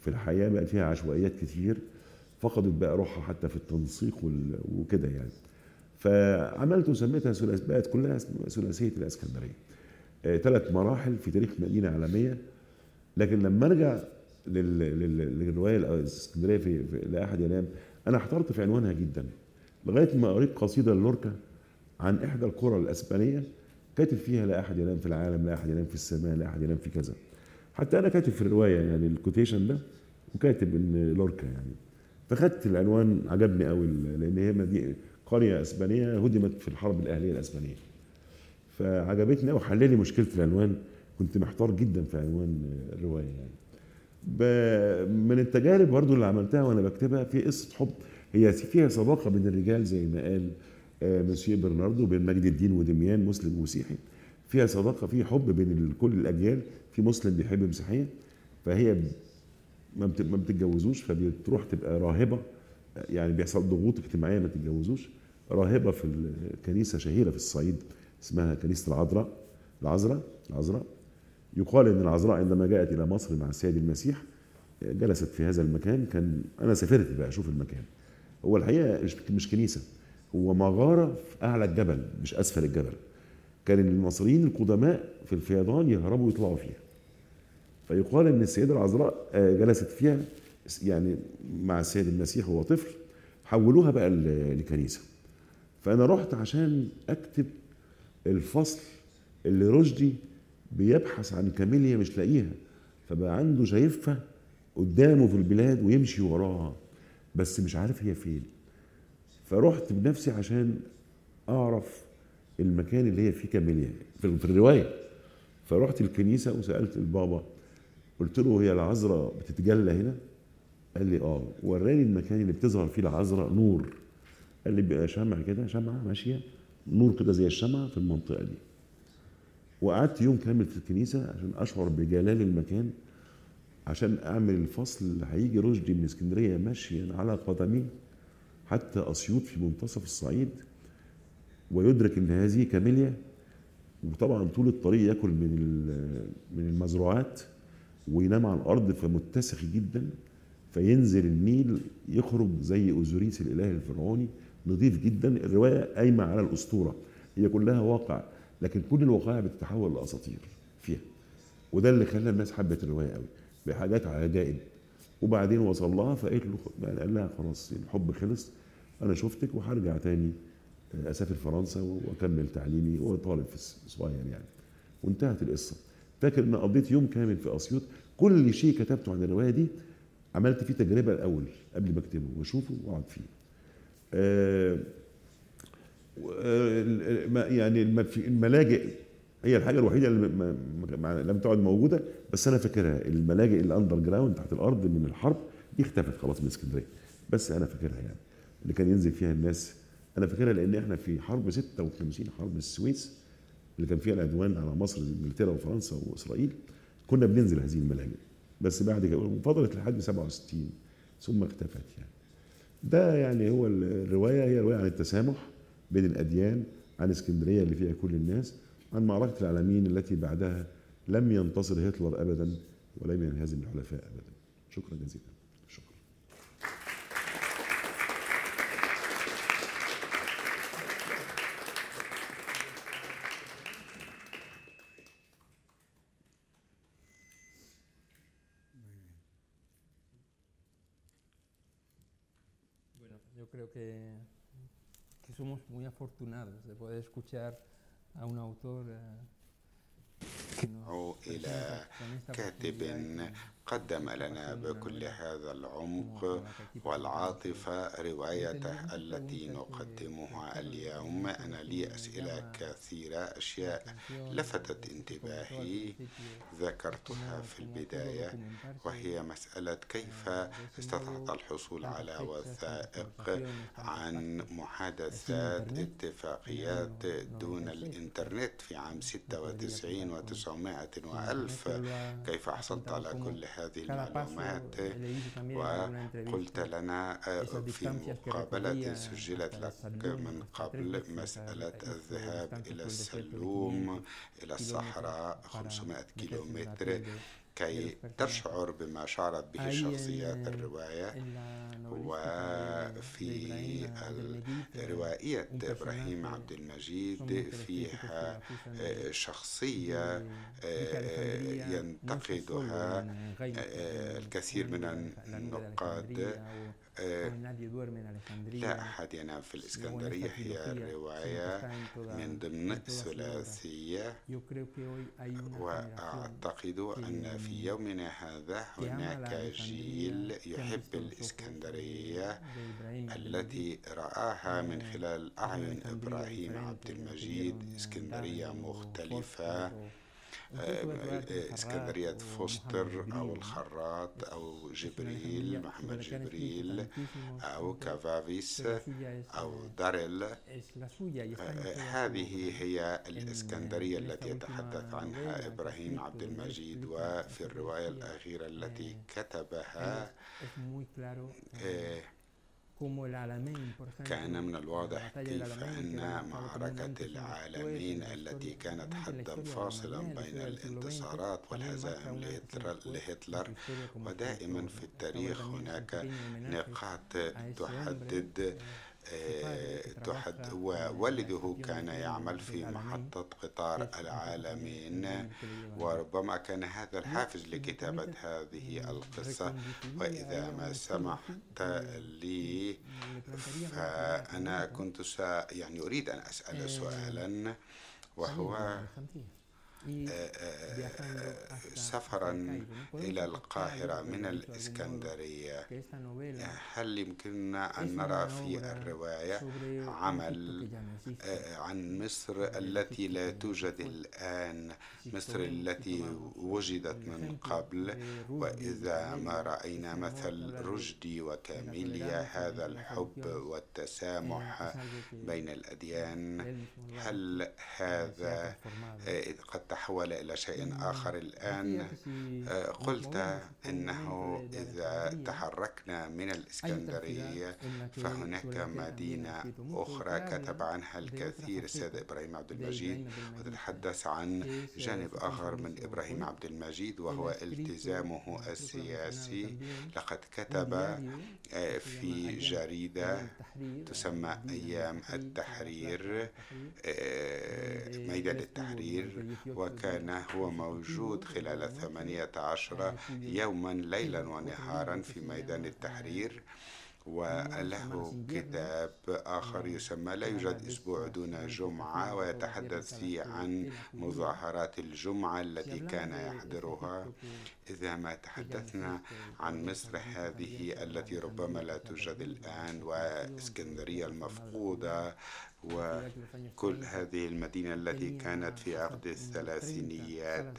في الحياة بقت فيها عشوائيات كتير فقدت بقى روحها حتى في التنسيق وكده يعني. فعملت وسميتها ثلاث بقت كلها ثلاثية الإسكندرية. ثلاث مراحل في تاريخ مدينة عالمية. لكن لما أرجع لل- لل- للرواية الإسكندرية في, في لا احد ينام أنا احترت في عنوانها جدا. لغاية ما قريت قصيدة للوركا عن إحدى القرى الأسبانية كاتب فيها لا احد ينام في العالم لا احد ينام في السماء لا احد ينام في كذا. حتى أنا كاتب في الرواية يعني ال quotation ده. وكاتب إن لوركا يعني. فخدت العنوان عجبني قوي لأن هي مدي- قرية أسبانية هدمت في الحرب الأهلية الأسبانية. فعجبتني قوي حل لي مشكلة العنوان. كنت محتار جدا في عنوان الرواية يعني. من التجارب برضو اللي عملتها وأنا بكتبها في قصة حب. هي فيها صداقه بين الرجال زي ما قال آه، مسيو برناردو بين مجد الدين ودميان مسلم ومسيحي. فيها صداقه في حب بين كل الأجيال. في مسلم بيحب مسيحية فهي ما بت- ما بتتجوزوش فبتروح تبقى راهبة. يعني بيحصل ضغوط اجتماعية ما تتجوزوش. راهبة في الكنيسة شهيرة في الصعيد اسمها كنيسة العذراء العذراء العذراء. يقال إن العذراء عندما جاءت إلى مصر مع السيد المسيح جلست في هذا المكان. كان أنا سافرت بقى أشوف المكان. هو الحقيقة مش مش كنيسة. هو مغارة في أعلى الجبل مش أسفل الجبل. كان المصريين القدماء في الفيضان يهربوا ويطلعوا فيها. فيقال إن السيدة العذراء آه، جلست فيها يعني مع السيد المسيح وهو طفل حولوها بقى لكنيسة. فأنا رحت عشان أكتب الفصل اللي رشدي بيبحث عن كاميليا مش لاقيها. فبقى عنده شايفها قدامه في البلاد ويمشي وراها بس مش عارف هي فين. فرحت بنفسي عشان أعرف المكان اللي هي فيه كاميليا في الرواية. فرحت الكنيسة وسألت البابا قلت له هي العذراء بتتجلى هنا؟ قال لي آه. وراني المكان اللي بتظهر فيه العذراء نور. قال لي بقى شمع كده شمعة ماشية نور كده زي الشمعة في المنطقة دي. وقعدت يوم كامل في الكنيسة عشان أشعر بجلال المكان عشان أعمل الفصل اللي هيجي رشدي من اسكندرية ماشيا على قدميه حتى أسيوط في منتصف الصعيد ويدرك إن هذه كاميليا. وطبعا طول الطريق ياكل من من المزروعات. وينام على الأرض فمتسخ جدا فينزل النيل يخرج زي أوزوريس الإله الفرعوني نظيف جدا الرواية قايمة على الأسطورة هي كلها واقع لكن كل الوقائع بتتحول لأساطير فيها. وده اللي خلى الناس حبت الرواية قوي بحاجات عجائب. وبعدين وصل لها فقالت له قال لها خلاص الحب خلص أنا شفتك وهرجع تاني أسافر فرنسا وأكمل تعليمي وطالب صغير يعني. وانتهت القصة. فاكر إن قضيت يوم كامل في أسيوط؟ كل شيء كتبته عن الروايه دي عملت فيه تجربة الأول قبل ما أكتبه وأشوفه وأقعد فيه. آه آه، يعني الملاجئ هي الحاجة الوحيدة اللي لم تعد موجودة بس أنا فاكرها. الملاجئ ال underground تحت الأرض من الحرب دي اختفت خلاص من اسكندرية. بس أنا فاكرها يعني. اللي كان ينزل فيها الناس أنا فاكرها لأن إحنا في حرب 56 حرب السويس. اللي كان فيها العدوان على مصر إنجلترا وفرنسا وإسرائيل كنا بننزل هذه الملاجئ بس بعد كده فضلت لحد 67 ثم اختفت يعني. ده يعني هو الرواية هي رواية عن التسامح بين الأديان عن اسكندرية اللي فيها كل الناس عن معركة العالمين التي بعدها لم ينتصر هتلر ابدا ولم ينهزم الحلفاء ابدا. شكرا جزيلا. creo que, que somos muy afortunados de poder escuchar a un autor eh, que nos أو إلى presenta con esta كاتب profundidad y con- قدم لنا بكل هذا العمق والعاطفة روايته التي نقدمها اليوم. أنا لي أسئلة كثيرة أشياء لفتت انتباهي ذكرتها في البداية وهي مسألة كيف استطعت الحصول على وثائق عن محادثات اتفاقيات دون الإنترنت في عام 96 و900 وألف. كيف حصلت على كل هذه المعلومات. وقلت لنا في مقابلة سجلت لك من قبل مسألة الذهاب إلى السلوم إلى الصحراء 500 كيلومتر. كي تشعر بما شعرت به شخصيات الرواية وفي روائية إبراهيم عبد المجيد فيها شخصية ينتقدها الكثير من النقاد. لا أحد ينام في الإسكندرية هي الرواية من ضمن ثلاثية وأعتقد أن في يومنا هذا هناك جيل يحب الإسكندرية التي رآها من خلال أعين إبراهيم عبد المجيد إسكندرية مختلفة اسكندرية فوستر أو الخراط أو جبريل محمد جبريل أو كافافيس أو داريل هذه هي الإسكندرية التي يتحدث عنها إبراهيم عبد المجيد وفي الرواية الأخيرة التي كتبها كأن من الواضح كيف أن معركة العالمين التي كانت حدا فاصلا بين الانتصارات والهزائم لهتلر ودائما في التاريخ هناك نقاط تحدد تحد ووالده كان يعمل في محطة قطار العالمين وربما كان هذا الحافز لكتابة هذه القصة وإذا ما سمحت لي فأنا كنت يعني أريد أن أسأل سؤالا وهو سفرا إلى القاهرة من الإسكندرية هل يمكننا أن نرى في الرواية عمل عن مصر التي لا توجد الآن مصر التي وجدت من قبل وإذا ما رأينا مثل رشدي وكاميليا هذا الحب والتسامح بين الأديان هل هذا قد تحول إلى شيء آخر الآن. قلت إنه إذا تحركنا من الإسكندرية فهناك مدينة أخرى كتب عنها الكثير السيد إبراهيم عبد المجيد وتتحدث عن جانب آخر من إبراهيم عبد المجيد وهو التزامه السياسي. لقد كتب في جريدة تسمى أيام التحرير ميدان التحرير. وكان هو موجود خلال ثمانية عشر يوما ليلا ونهارا في ميدان التحرير. وله كتاب آخر يسمى لا يوجد أسبوع دون جمعة ويتحدث فيه عن مظاهرات الجمعة التي كان يحضرها. إذا ما تحدثنا عن مصر هذه التي ربما لا توجد الآن وإسكندرية المفقودة. وكل هذه المدينة التي كانت في عقد الثلاثينيات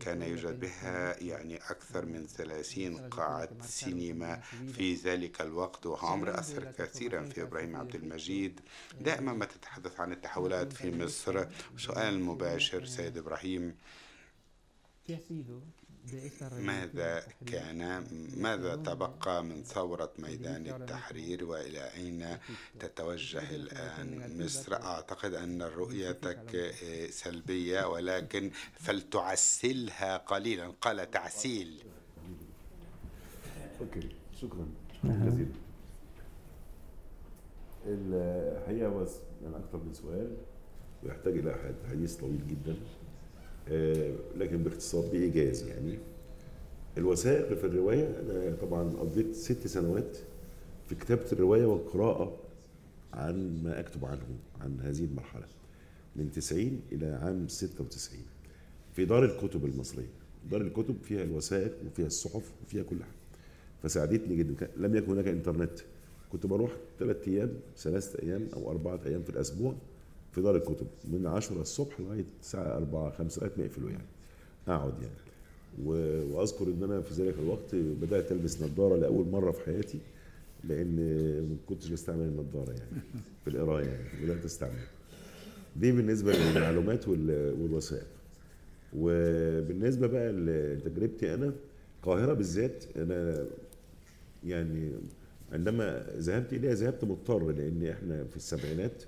كان يوجد بها يعني أكثر من ثلاثين قاعة سينما. في ذلك الوقت وهو أمر أثر كثيرا في إبراهيم عبد المجيد. دائما ما تتحدث عن التحولات في مصر. سؤال مباشر سيد إبراهيم. ماذا كان ماذا تبقى من ثورة ميدان التحرير وإلى أين تتوجه الآن؟ مصر؟ أعتقد أن رؤيتك سلبية ولكن فلتعسلها قليلا. قال تعسيل. أوكي شكرا. شكرا جزيلا. الحقيقة هو يعني أكثر من سؤال ويحتاج إلى حديث طويل جدا. لكن باختصار بإيجاز يعني. الوثائق في الرواية أنا طبعا قضيت ست سنوات في كتابة الرواية والقراءة عن ما أكتب عنه عن هذه المرحلة من 90 إلى عام 96 في دار الكتب المصرية. دار الكتب فيها الوثائق وفيها الصحف وفيها كل حاجة. فساعدتني جدا. لم يكن هناك إنترنت. كنت بروح ثلاث أيام ثلاثة أيام أو أربعة أيام في الأسبوع. في دار الكتب من 10 الصبح لغاية الساعة 4 5 لغاية ما يقفلوا يعني أقعد يعني. وأذكر إن أنا في ذلك الوقت بدأت ألبس نظارة لأول مرة في حياتي لأن ما كنتش بستعمل النظارة يعني في القراية يعني بدأت استعمل دي بالنسبة للمعلومات والوثائق. وبالنسبة بقى لتجربتي أنا القاهرة بالذات أنا يعني عندما ذهبت إليها ذهبت مضطر لأن إحنا في السبعينات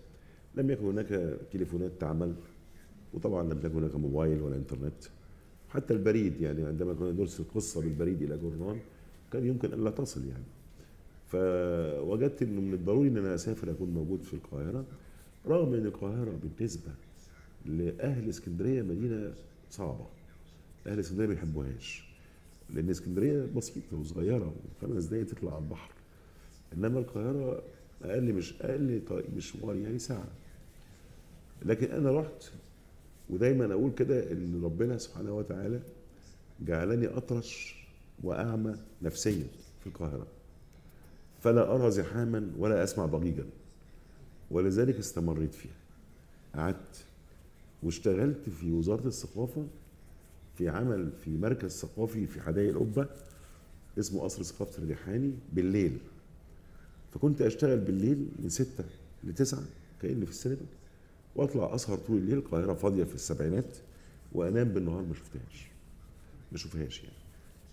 لم يكن هناك تليفونات تعمل وطبعا لم يكن هناك موبايل ولا إنترنت. حتى البريد يعني عندما كنا نرسل قصة بالبريد إلى جورنال كان يمكن أن لا تصل يعني. فوجدت إنه من الضروري ان أنا اسافر أكون موجود في القاهرة رغم إن القاهرة بالنسبة لأهل إسكندرية مدينة صعبة. أهل إسكندرية ما بيحبوهاش لأن إسكندرية بسيطة وصغيرة وخمس دقايق تطلع على البحر. إنما القاهرة أقل مش أقل مشوار يعني ساعة. لكن أنا رحت ودايما أقول كده إن ربنا سبحانه وتعالى جعلني أطرش وأعمى نفسيا في القاهرة. فلا أرى زحاما ولا أسمع ضجيجا ولذلك استمريت فيها. قعدت واشتغلت في وزارة الثقافة في عمل في مركز ثقافي في حدائق القبة اسمه قصر ثقافة الريحاني بالليل. فكنت أشتغل بالليل من ستة لتسعة كأني في السينما. واطلع أسهر طول الليل القاهرة فاضية في السبعينات وأنام بالنهار ما شفتهاش. ما اشوفهاش يعني.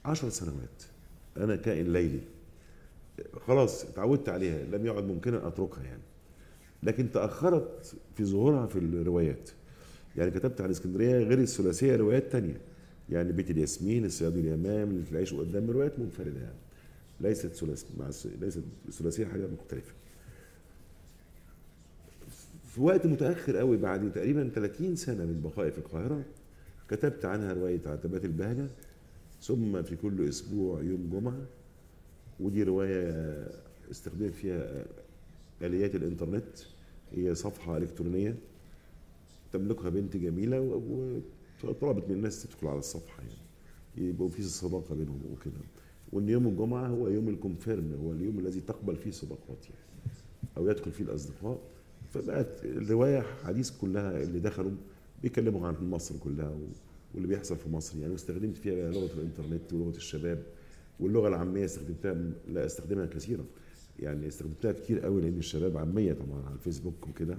عشر سنوات. أنا كائن ليلي. خلاص اتعودت عليها لم يعد ممكنا أتركها يعني. لكن تأخرت في ظهورها في الروايات. يعني كتبت عن اسكندرية غير الثلاثية روايات تانية. يعني بيت الياسمين الصياد اليمام اللي العيش قدام روايات منفردة يعني. ليست ثلاثيه مع ليست ثلاثيه حاجة مختلفة. في وقت متأخر قوي بعد تقريبا 30 سنة من بقائي في القاهرة كتبت عنها رواية عتبات البهجة ثم في كل أسبوع يوم جمعة ودي رواية استخدمت فيها آليات الإنترنت هي صفحة إلكترونية تملكها بنت جميلة وطلبت من الناس تدخل على الصفحة يعني يبقوا في صداقة بينهم وكده. وإن يوم الجمعة هو يوم الكونفيرم هو اليوم الذي تقبل فيه صداقات يعني أو يدخل فيه الأصدقاء. فبقت الرواية حديث كلها اللي دخلوا بيتكلموا عن مصر كلها واللي بيحصل في مصر. يعني واستخدمت فيها لغة الإنترنت ولغة الشباب واللغة العامية استخدمتها لا استخدمها كثيرا. يعني استخدمتها كتير قوي لأن الشباب عامية طبعا على الفيسبوك وكده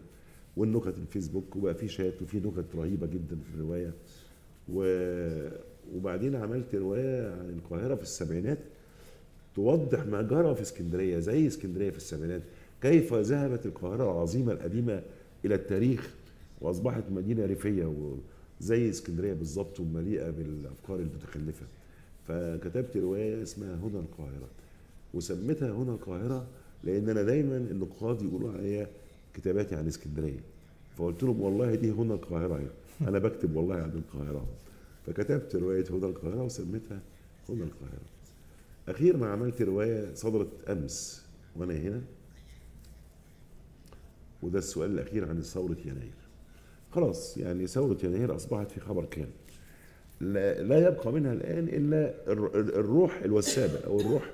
والنكت الفيسبوك وبقى في شات وفي نكت رهيبة جدا في الرواية. و... وبعدين عملت رواية عن القاهرة في السبعينات توضح ما جرى في اسكندرية زي اسكندرية في السبعينات. كيف ذهبت القاهرة العظيمة القديمة إلى التاريخ وأصبحت مدينة ريفية وزي اسكندرية بالظبط ومليئة بالأفكار المتخلفة؟ فكتبت رواية اسمها هنا القاهرة وسميتها هنا القاهرة لأن أنا دايما النقاد يقولوا عليا كتاباتي عن اسكندرية. فقلت لهم والله دي هنا القاهرة يعني. أنا بكتب والله عن القاهرة. فكتبت رواية هنا القاهرة وسميتها هنا القاهرة. أخيرا عملت رواية صدرت أمس وأنا هنا. وده السؤال الأخير عن ثورة يناير. خلاص يعني ثورة يناير أصبحت في خبر كان. لا, لا يبقى منها الآن إلا الر- الروح الوسابة أو الروح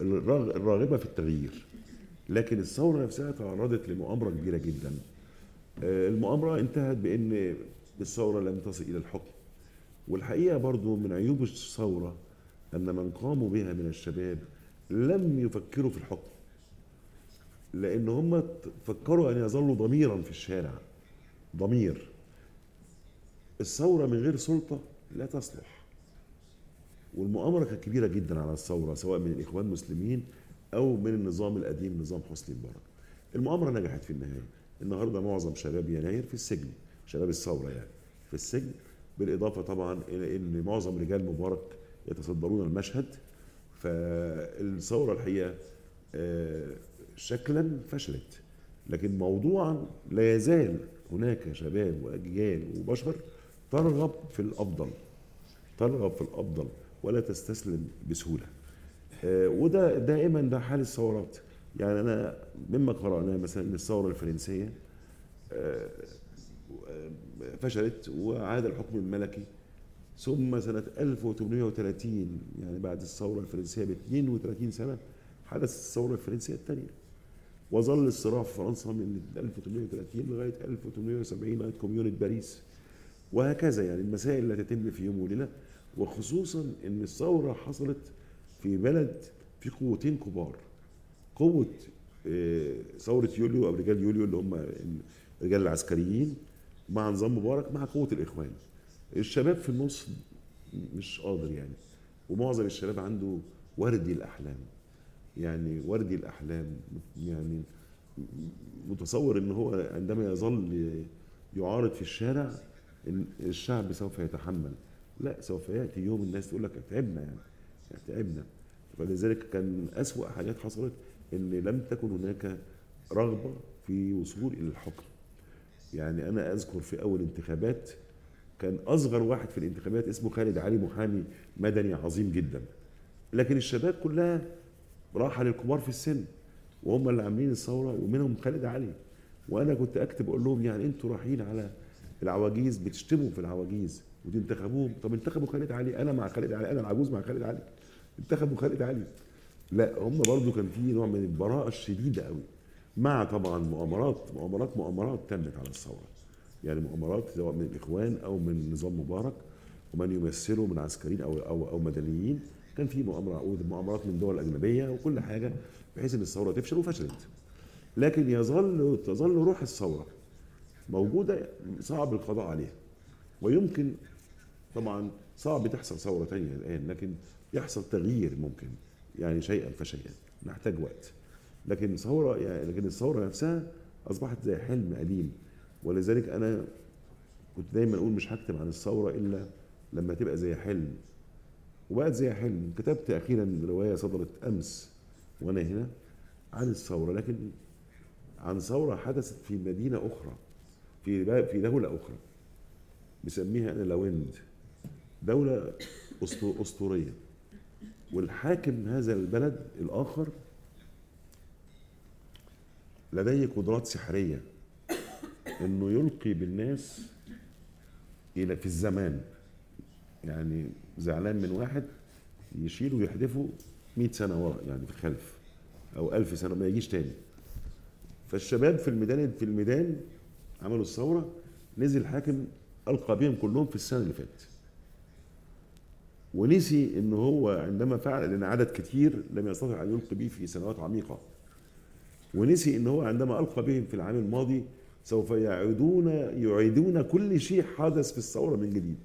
الراغ- الراغبة في التغيير. لكن الثورة نفسها تعرضت لمؤامرة كبيرة جدا. آه، المؤامرة انتهت بإن الثورة لم تصل إلى الحكم. والحقيقة برضو من عيوب الثورة أن من قاموا بها من الشباب لم يفكروا في الحكم. لأن هم فكروا أن يظلوا ضميرا في الشارع. ضمير. الثورة من غير سلطة لا تصلح. والمؤامرة كانت كبيرة جدا على الثورة سواء من الإخوان المسلمين أو من النظام القديم نظام حسني مبارك. المؤامرة نجحت في النهاية. النهارده معظم شباب يناير في السجن شباب الثورة يعني في السجن. بالإضافة طبعا إلى إن معظم رجال مبارك يتصدرون المشهد. فالثورة الحقيقة آه، شكلا فشلت. لكن موضوعا لا يزال هناك شباب وأجيال وبشر ترغب في الأفضل ترغب في الأفضل ولا تستسلم بسهولة. آه، وده دائما ده حال الثورات. يعني أنا مما قرأناه مثلا ان الثورة الفرنسية آه، فشلت وعاد الحكم الملكي. ثم سنة 1830 يعني بعد الثورة الفرنسية ب 32 سنة حدث الثورة الفرنسية الثانية وظل الصراع في فرنسا من 1830 لغاية 1870 لغاية كوميونة باريس. وهكذا يعني المسائل لا تتم في يوم وليلة وخصوصا إن الثورة حصلت في بلد في قوتين كبار. قوة آه، ثورة يوليو أو رجال يوليو اللي هم الرجال العسكريين مع نظام مبارك مع قوة الإخوان. الشباب في النص مش قادر يعني ومعظم الشباب عنده وردي الأحلام. يعني وردي الأحلام يعني متصور إن هو عندما يظل يعارض في الشارع إن الشعب سوف يتحمل. لا سوف يأتي يوم الناس تقول لك تعبنا يعني تعبنا. فلذلك كان أسوأ حاجات حصلت إن لم تكن هناك رغبة في وصول إلى الحكم. يعني أنا أذكر في أول انتخابات كان أصغر واحد في الانتخابات اسمه خالد علي محامي مدني عظيم جدا. لكن الشباب كلها راحة للكبار في السن وهم اللي عاملين الثورة ومنهم خالد علي. وأنا كنت أكتب أقول لهم يعني أنتوا رايحين على العواجيز بتشتموا في العواجيز وتنتخبوهم. طب انتخبوا خالد علي أنا مع خالد علي أنا العجوز مع خالد علي. انتخبوا خالد علي. لا هم برضو كان في نوع من البراءة الشديدة قوي مع طبعا مؤامرات مؤامرات مؤامرات تمت على الثورة. يعني مؤامرات سواء من الاخوان أو من نظام مبارك ومن يمثله من عسكريين أو أو أو مدنيين كان في مؤامرة مؤامرات من دول أجنبية وكل حاجة بحيث إن الثورة تفشل وفشلت. لكن يظل تظل روح الثورة موجودة صعب القضاء عليها. ويمكن طبعا صعب تحصل ثورة ثانية الآن لكن يحصل تغيير ممكن يعني شيئا فشيئا. نحتاج وقت. لكن ثورة يعني لكن الثورة نفسها أصبحت زي حلم قديم ولذلك أنا كنت دايما أقول مش هكتب عن الثورة إلا لما تبقى زي حلم. وبقت زي حلم كتبت أخيرا رواية صدرت أمس وأنا هنا عن الثورة لكن عن ثورة حدثت في مدينة أخرى في في دولة أخرى مسميها أنا لاوند دولة أسطورية. والحاكم هذا البلد الآخر لديه قدرات سحرية إنه يلقي بالناس إلى في الزمان. يعني زعلان من واحد يشيله ويحدفه 100 سنة ورا يعني في الخلف أو 1000 سنة ما يجيش تاني. فالشباب في الميدان في الميدان عملوا الثورة نزل الحاكم ألقى بهم كلهم في السنة اللي فاتت. ونسي إن هو عندما فعل لأن عدد كتير لم يستطع أن يلقي به في سنوات عميقة. ونسي إن هو عندما ألقى بهم في العام الماضي سوف يعيدون يعيدون كل شيء حدث في الثورة من جديد.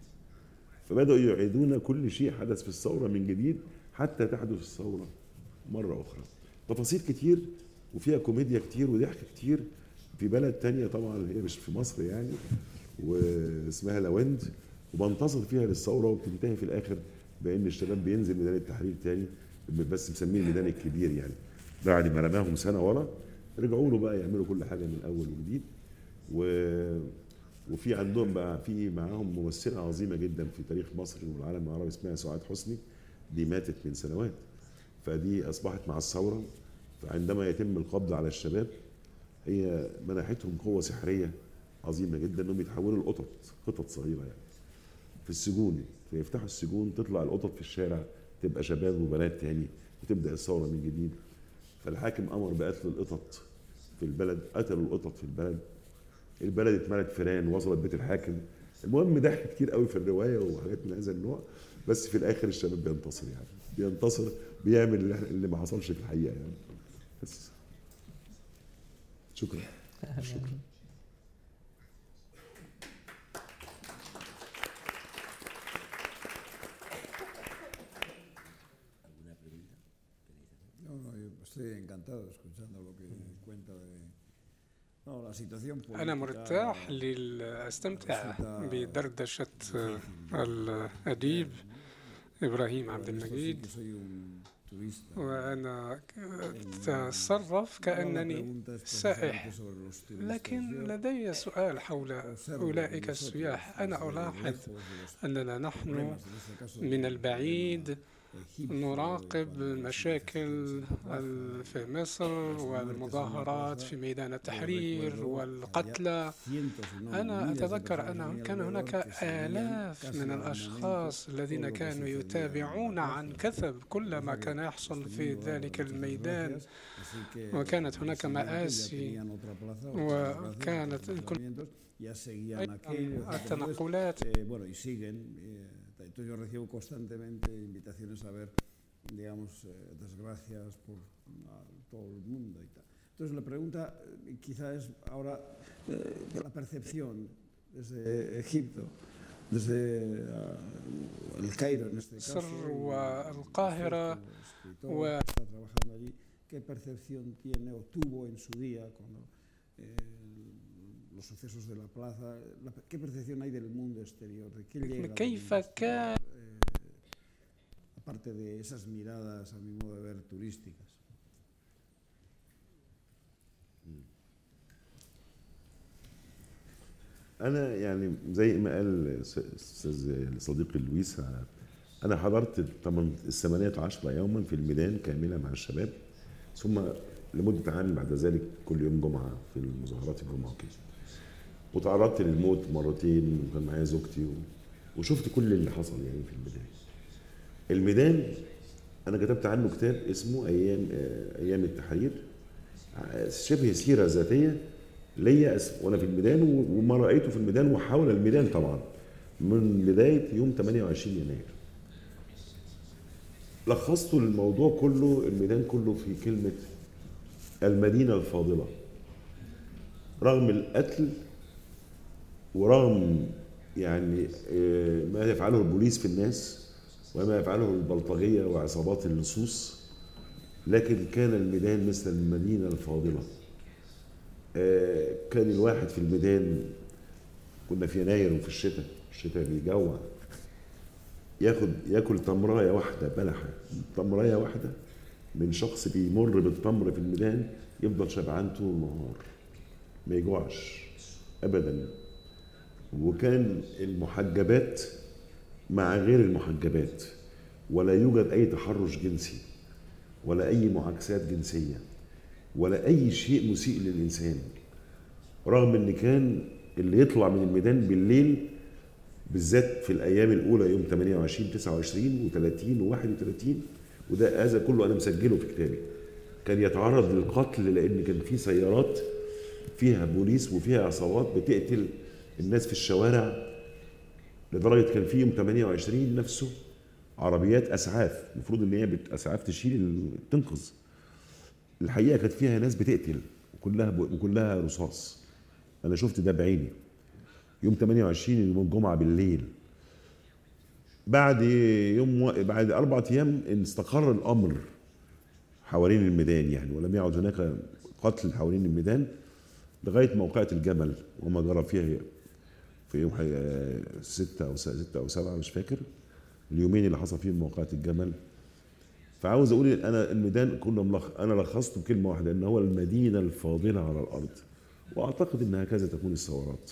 فبدأوا يعيدون كل شيء حدث في الثورة من جديد حتى تحدث الثورة مرة أخرى. تفاصيل كتير وفيها كوميديا كتير وضحك كتير في بلد تانية طبعا هي مش في مصر يعني واسمها لاوند وبنتصر فيها للثورة وبتنتهي في الآخر بإن الشباب بينزل ميدان التحرير تاني بس مسميه الميدان الكبير يعني. بعد ما رماهم سنة ورا رجعوا له بقى يعملوا كل حاجة من أول وجديد. و وفي عندهم بقى في معاهم ممثلة عظيمة جدا في تاريخ مصر والعالم العربي اسمها سعاد حسني دي ماتت من سنوات. فدي أصبحت مع الثورة فعندما يتم القبض على الشباب هي منحتهم قوة سحرية عظيمة جدا إنهم يتحولوا لقطط قطط صغيرة يعني. في السجون فيفتحوا السجون تطلع القطط في الشارع تبقى شباب وبنات تاني وتبدأ الثورة من جديد. فالحاكم أمر بقتل القطط في البلد قتلوا القطط في البلد. البلد اتملت فيران وصلت بيت الحاكم. المهم ضحك كتير قوي في الرواية وحاجات من هذا النوع بس في الآخر الشباب بينتصر يعني. بينتصر بيعمل اللي, إحنا- اللي ما حصلش في الحقيقة يعني. بس. شكرا. شكرا. Estoy encantado escuchando lo que cuenta de أنا مرتاح لأستمتع بدردشة الأديب إبراهيم عبد المجيد. وأنا تصرف كأنني سائح. لكن لدي سؤال حول أولئك السياح. أنا ألاحظ أننا نحن من البعيد. نراقب المشاكل في مصر والمظاهرات في ميدان التحرير والقتلى. أنا أتذكر أن كان هناك آلاف من الأشخاص الذين كانوا يتابعون عن كثب كل ما كان يحصل في ذلك الميدان. وكانت هناك مآسي وكانت التنقلات. eh, bueno, y siguen. eh, entonces yo recibo constantemente invitaciones a ver, digamos, eh, desgracias por a todo el mundo y tal. Entonces la pregunta eh, quizá es ahora eh, de la percepción desde Egipto, desde ah, el Cairo en este caso. مصر y- والقاهرة como escritor و- que está trabajando allí, ¿qué percepción tiene o tuvo en su día cuando eh, los sucesos de la plaza, la- qué percepción hay del mundo exterior, de qué llega كيف كان eh, aparte de esas miradas, a mi modo de ver, turísticas. أنا يعني زي ما قال س- أستاذ صديقي لويس أنا حضرت الثمان- الثمانية عشر يوما في الميدان كاملة مع الشباب ثم لمدة عام بعد ذلك كل يوم جمعة في المظاهرات الجمعة وكده. وتعرضت للموت مرتين وكان معايا زوجتي و... وشفت كل اللي حصل يعني في الميدان. الميدان أنا كتبت عنه كتاب اسمه أيام آه، أيام التحرير. ع- شبه سيرة ذاتية ليا وأنا في الميدان وما رأيته في الميدان وحول الميدان طبعا من بداية يوم 28 يناير. لخصت الموضوع كله الميدان كله في كلمة المدينة الفاضلة. رغم القتل ورغم يعني آه، ما يفعله البوليس في الناس وما يفعله البلطجية وعصابات اللصوص لكن كان الميدان مثل المدينة الفاضلة. آه، كان الواحد في الميدان كنا في يناير وفي الشتاء الشتاء بيجوع. ياخد ياكل تمراية واحدة بلحة تمراية واحدة من شخص بيمر بالتمر في الميدان يفضل شبعان طول النهار ما يجوعش ابدا. وكان المحجبات مع غير المحجبات ولا يوجد أي تحرش جنسي ولا أي معاكسات جنسية ولا أي شيء مسيء للإنسان رغم إن كان اللي يطلع من الميدان بالليل بالذات في الأيام الأولى يوم 28 29 و30 و31 وده هذا كله أنا مسجله في كتابي. كان يتعرض للقتل لأن كان في سيارات فيها بوليس وفيها عصابات بتقتل الناس في الشوارع لدرجة كان في يوم 28 نفسه عربيات أسعاف المفروض إن هي أسعاف تشيل تنقذ. الحقيقة كانت فيها ناس بتقتل وكلها وكلها رصاص. أنا شفت ده بعيني. يوم 28 يوم الجمعة بالليل. بعد يوم و... بعد أربع أيام استقر الأمر حوالين الميدان يعني ولم يعد هناك قتل حوالين الميدان لغاية موقعة الجمل وما جرى فيها في يوم. ستة أو ستة أو سبعة مش فاكر. اليومين اللي حصل فيهم موقعة الجمل. فعاوز أقول أنا الميدان كله ملخ... أنا لخصته بكلمة واحدة إن هو المدينة الفاضلة على الأرض. وأعتقد إن هكذا تكون الثورات.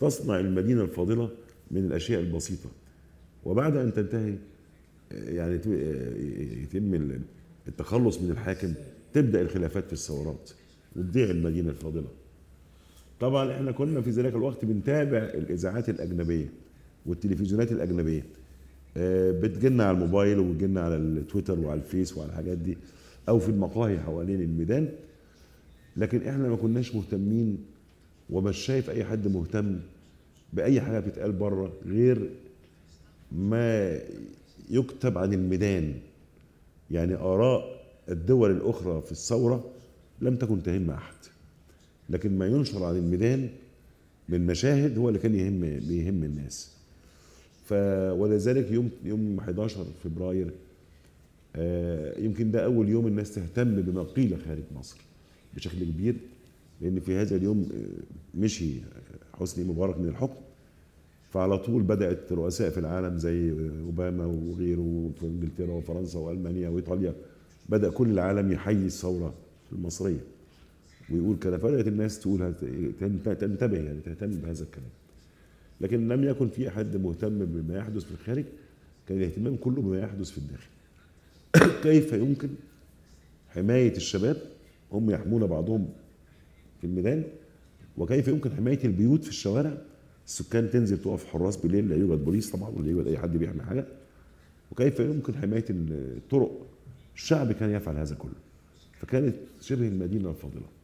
تصنع المدينة الفاضلة من الأشياء البسيطة. وبعد أن تنتهي يعني يتم ال- التخلص من الحاكم تبدأ الخلافات في الثورات وتضيع المدينة الفاضلة. طبعا إحنا كنا في ذلك الوقت بنتابع الإذاعات الأجنبية والتلفزيونات الأجنبية. آه، بتجيلنا على الموبايل وبتجيلنا على التويتر وعلى الفيس وعلى الحاجات دي أو في المقاهي حوالين الميدان. لكن إحنا ما كناش مهتمين ومش شايف أي حد مهتم بأي حاجة بتتقال بره غير ما يكتب عن الميدان. يعني آراء الدول الأخرى في الثورة لم تكن تهم أحد. لكن ما ينشر عن الميدان من مشاهد هو اللي كان يهم بيهم الناس. ف ولذلك يوم يوم 11 فبراير آه، يمكن ده أول يوم الناس تهتم بما قيل خارج مصر بشكل كبير لأن في هذا اليوم آه، مشي حسني مبارك من الحكم. فعلى طول بدأت رؤساء في العالم زي أوباما وغيره في إنجلترا وفرنسا وألمانيا وإيطاليا بدأ كل العالم يحيي الثورة المصرية. ويقول كده فبدات الناس تقول تنتبه يعني تهتم بهذا الكلام. لكن لم يكن في أحد مهتم بما يحدث في الخارج. كان الاهتمام كله بما يحدث في الداخل. *coughs* كيف يمكن حماية الشباب؟ هم يحمون بعضهم في الميدان. وكيف يمكن حماية البيوت في الشوارع؟ السكان تنزل تقف حراس بالليل لا يوجد بوليس طبعا ولا يوجد أي حد بيعمل حاجة. وكيف يمكن حماية الطرق الشعب كان يفعل هذا كله. فكانت شبه المدينة الفاضلة.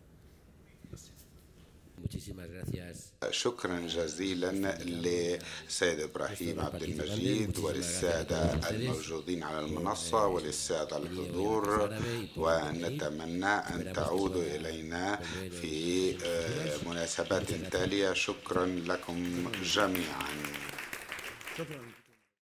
شكرا جزيلا للسيد إبراهيم عبد المجيد وللساده الموجودين على المنصة وللساده الحضور. ونتمنى أن تعودوا إلينا في آه، مناسبات تالية. شكرا لكم جميعا. شكرا.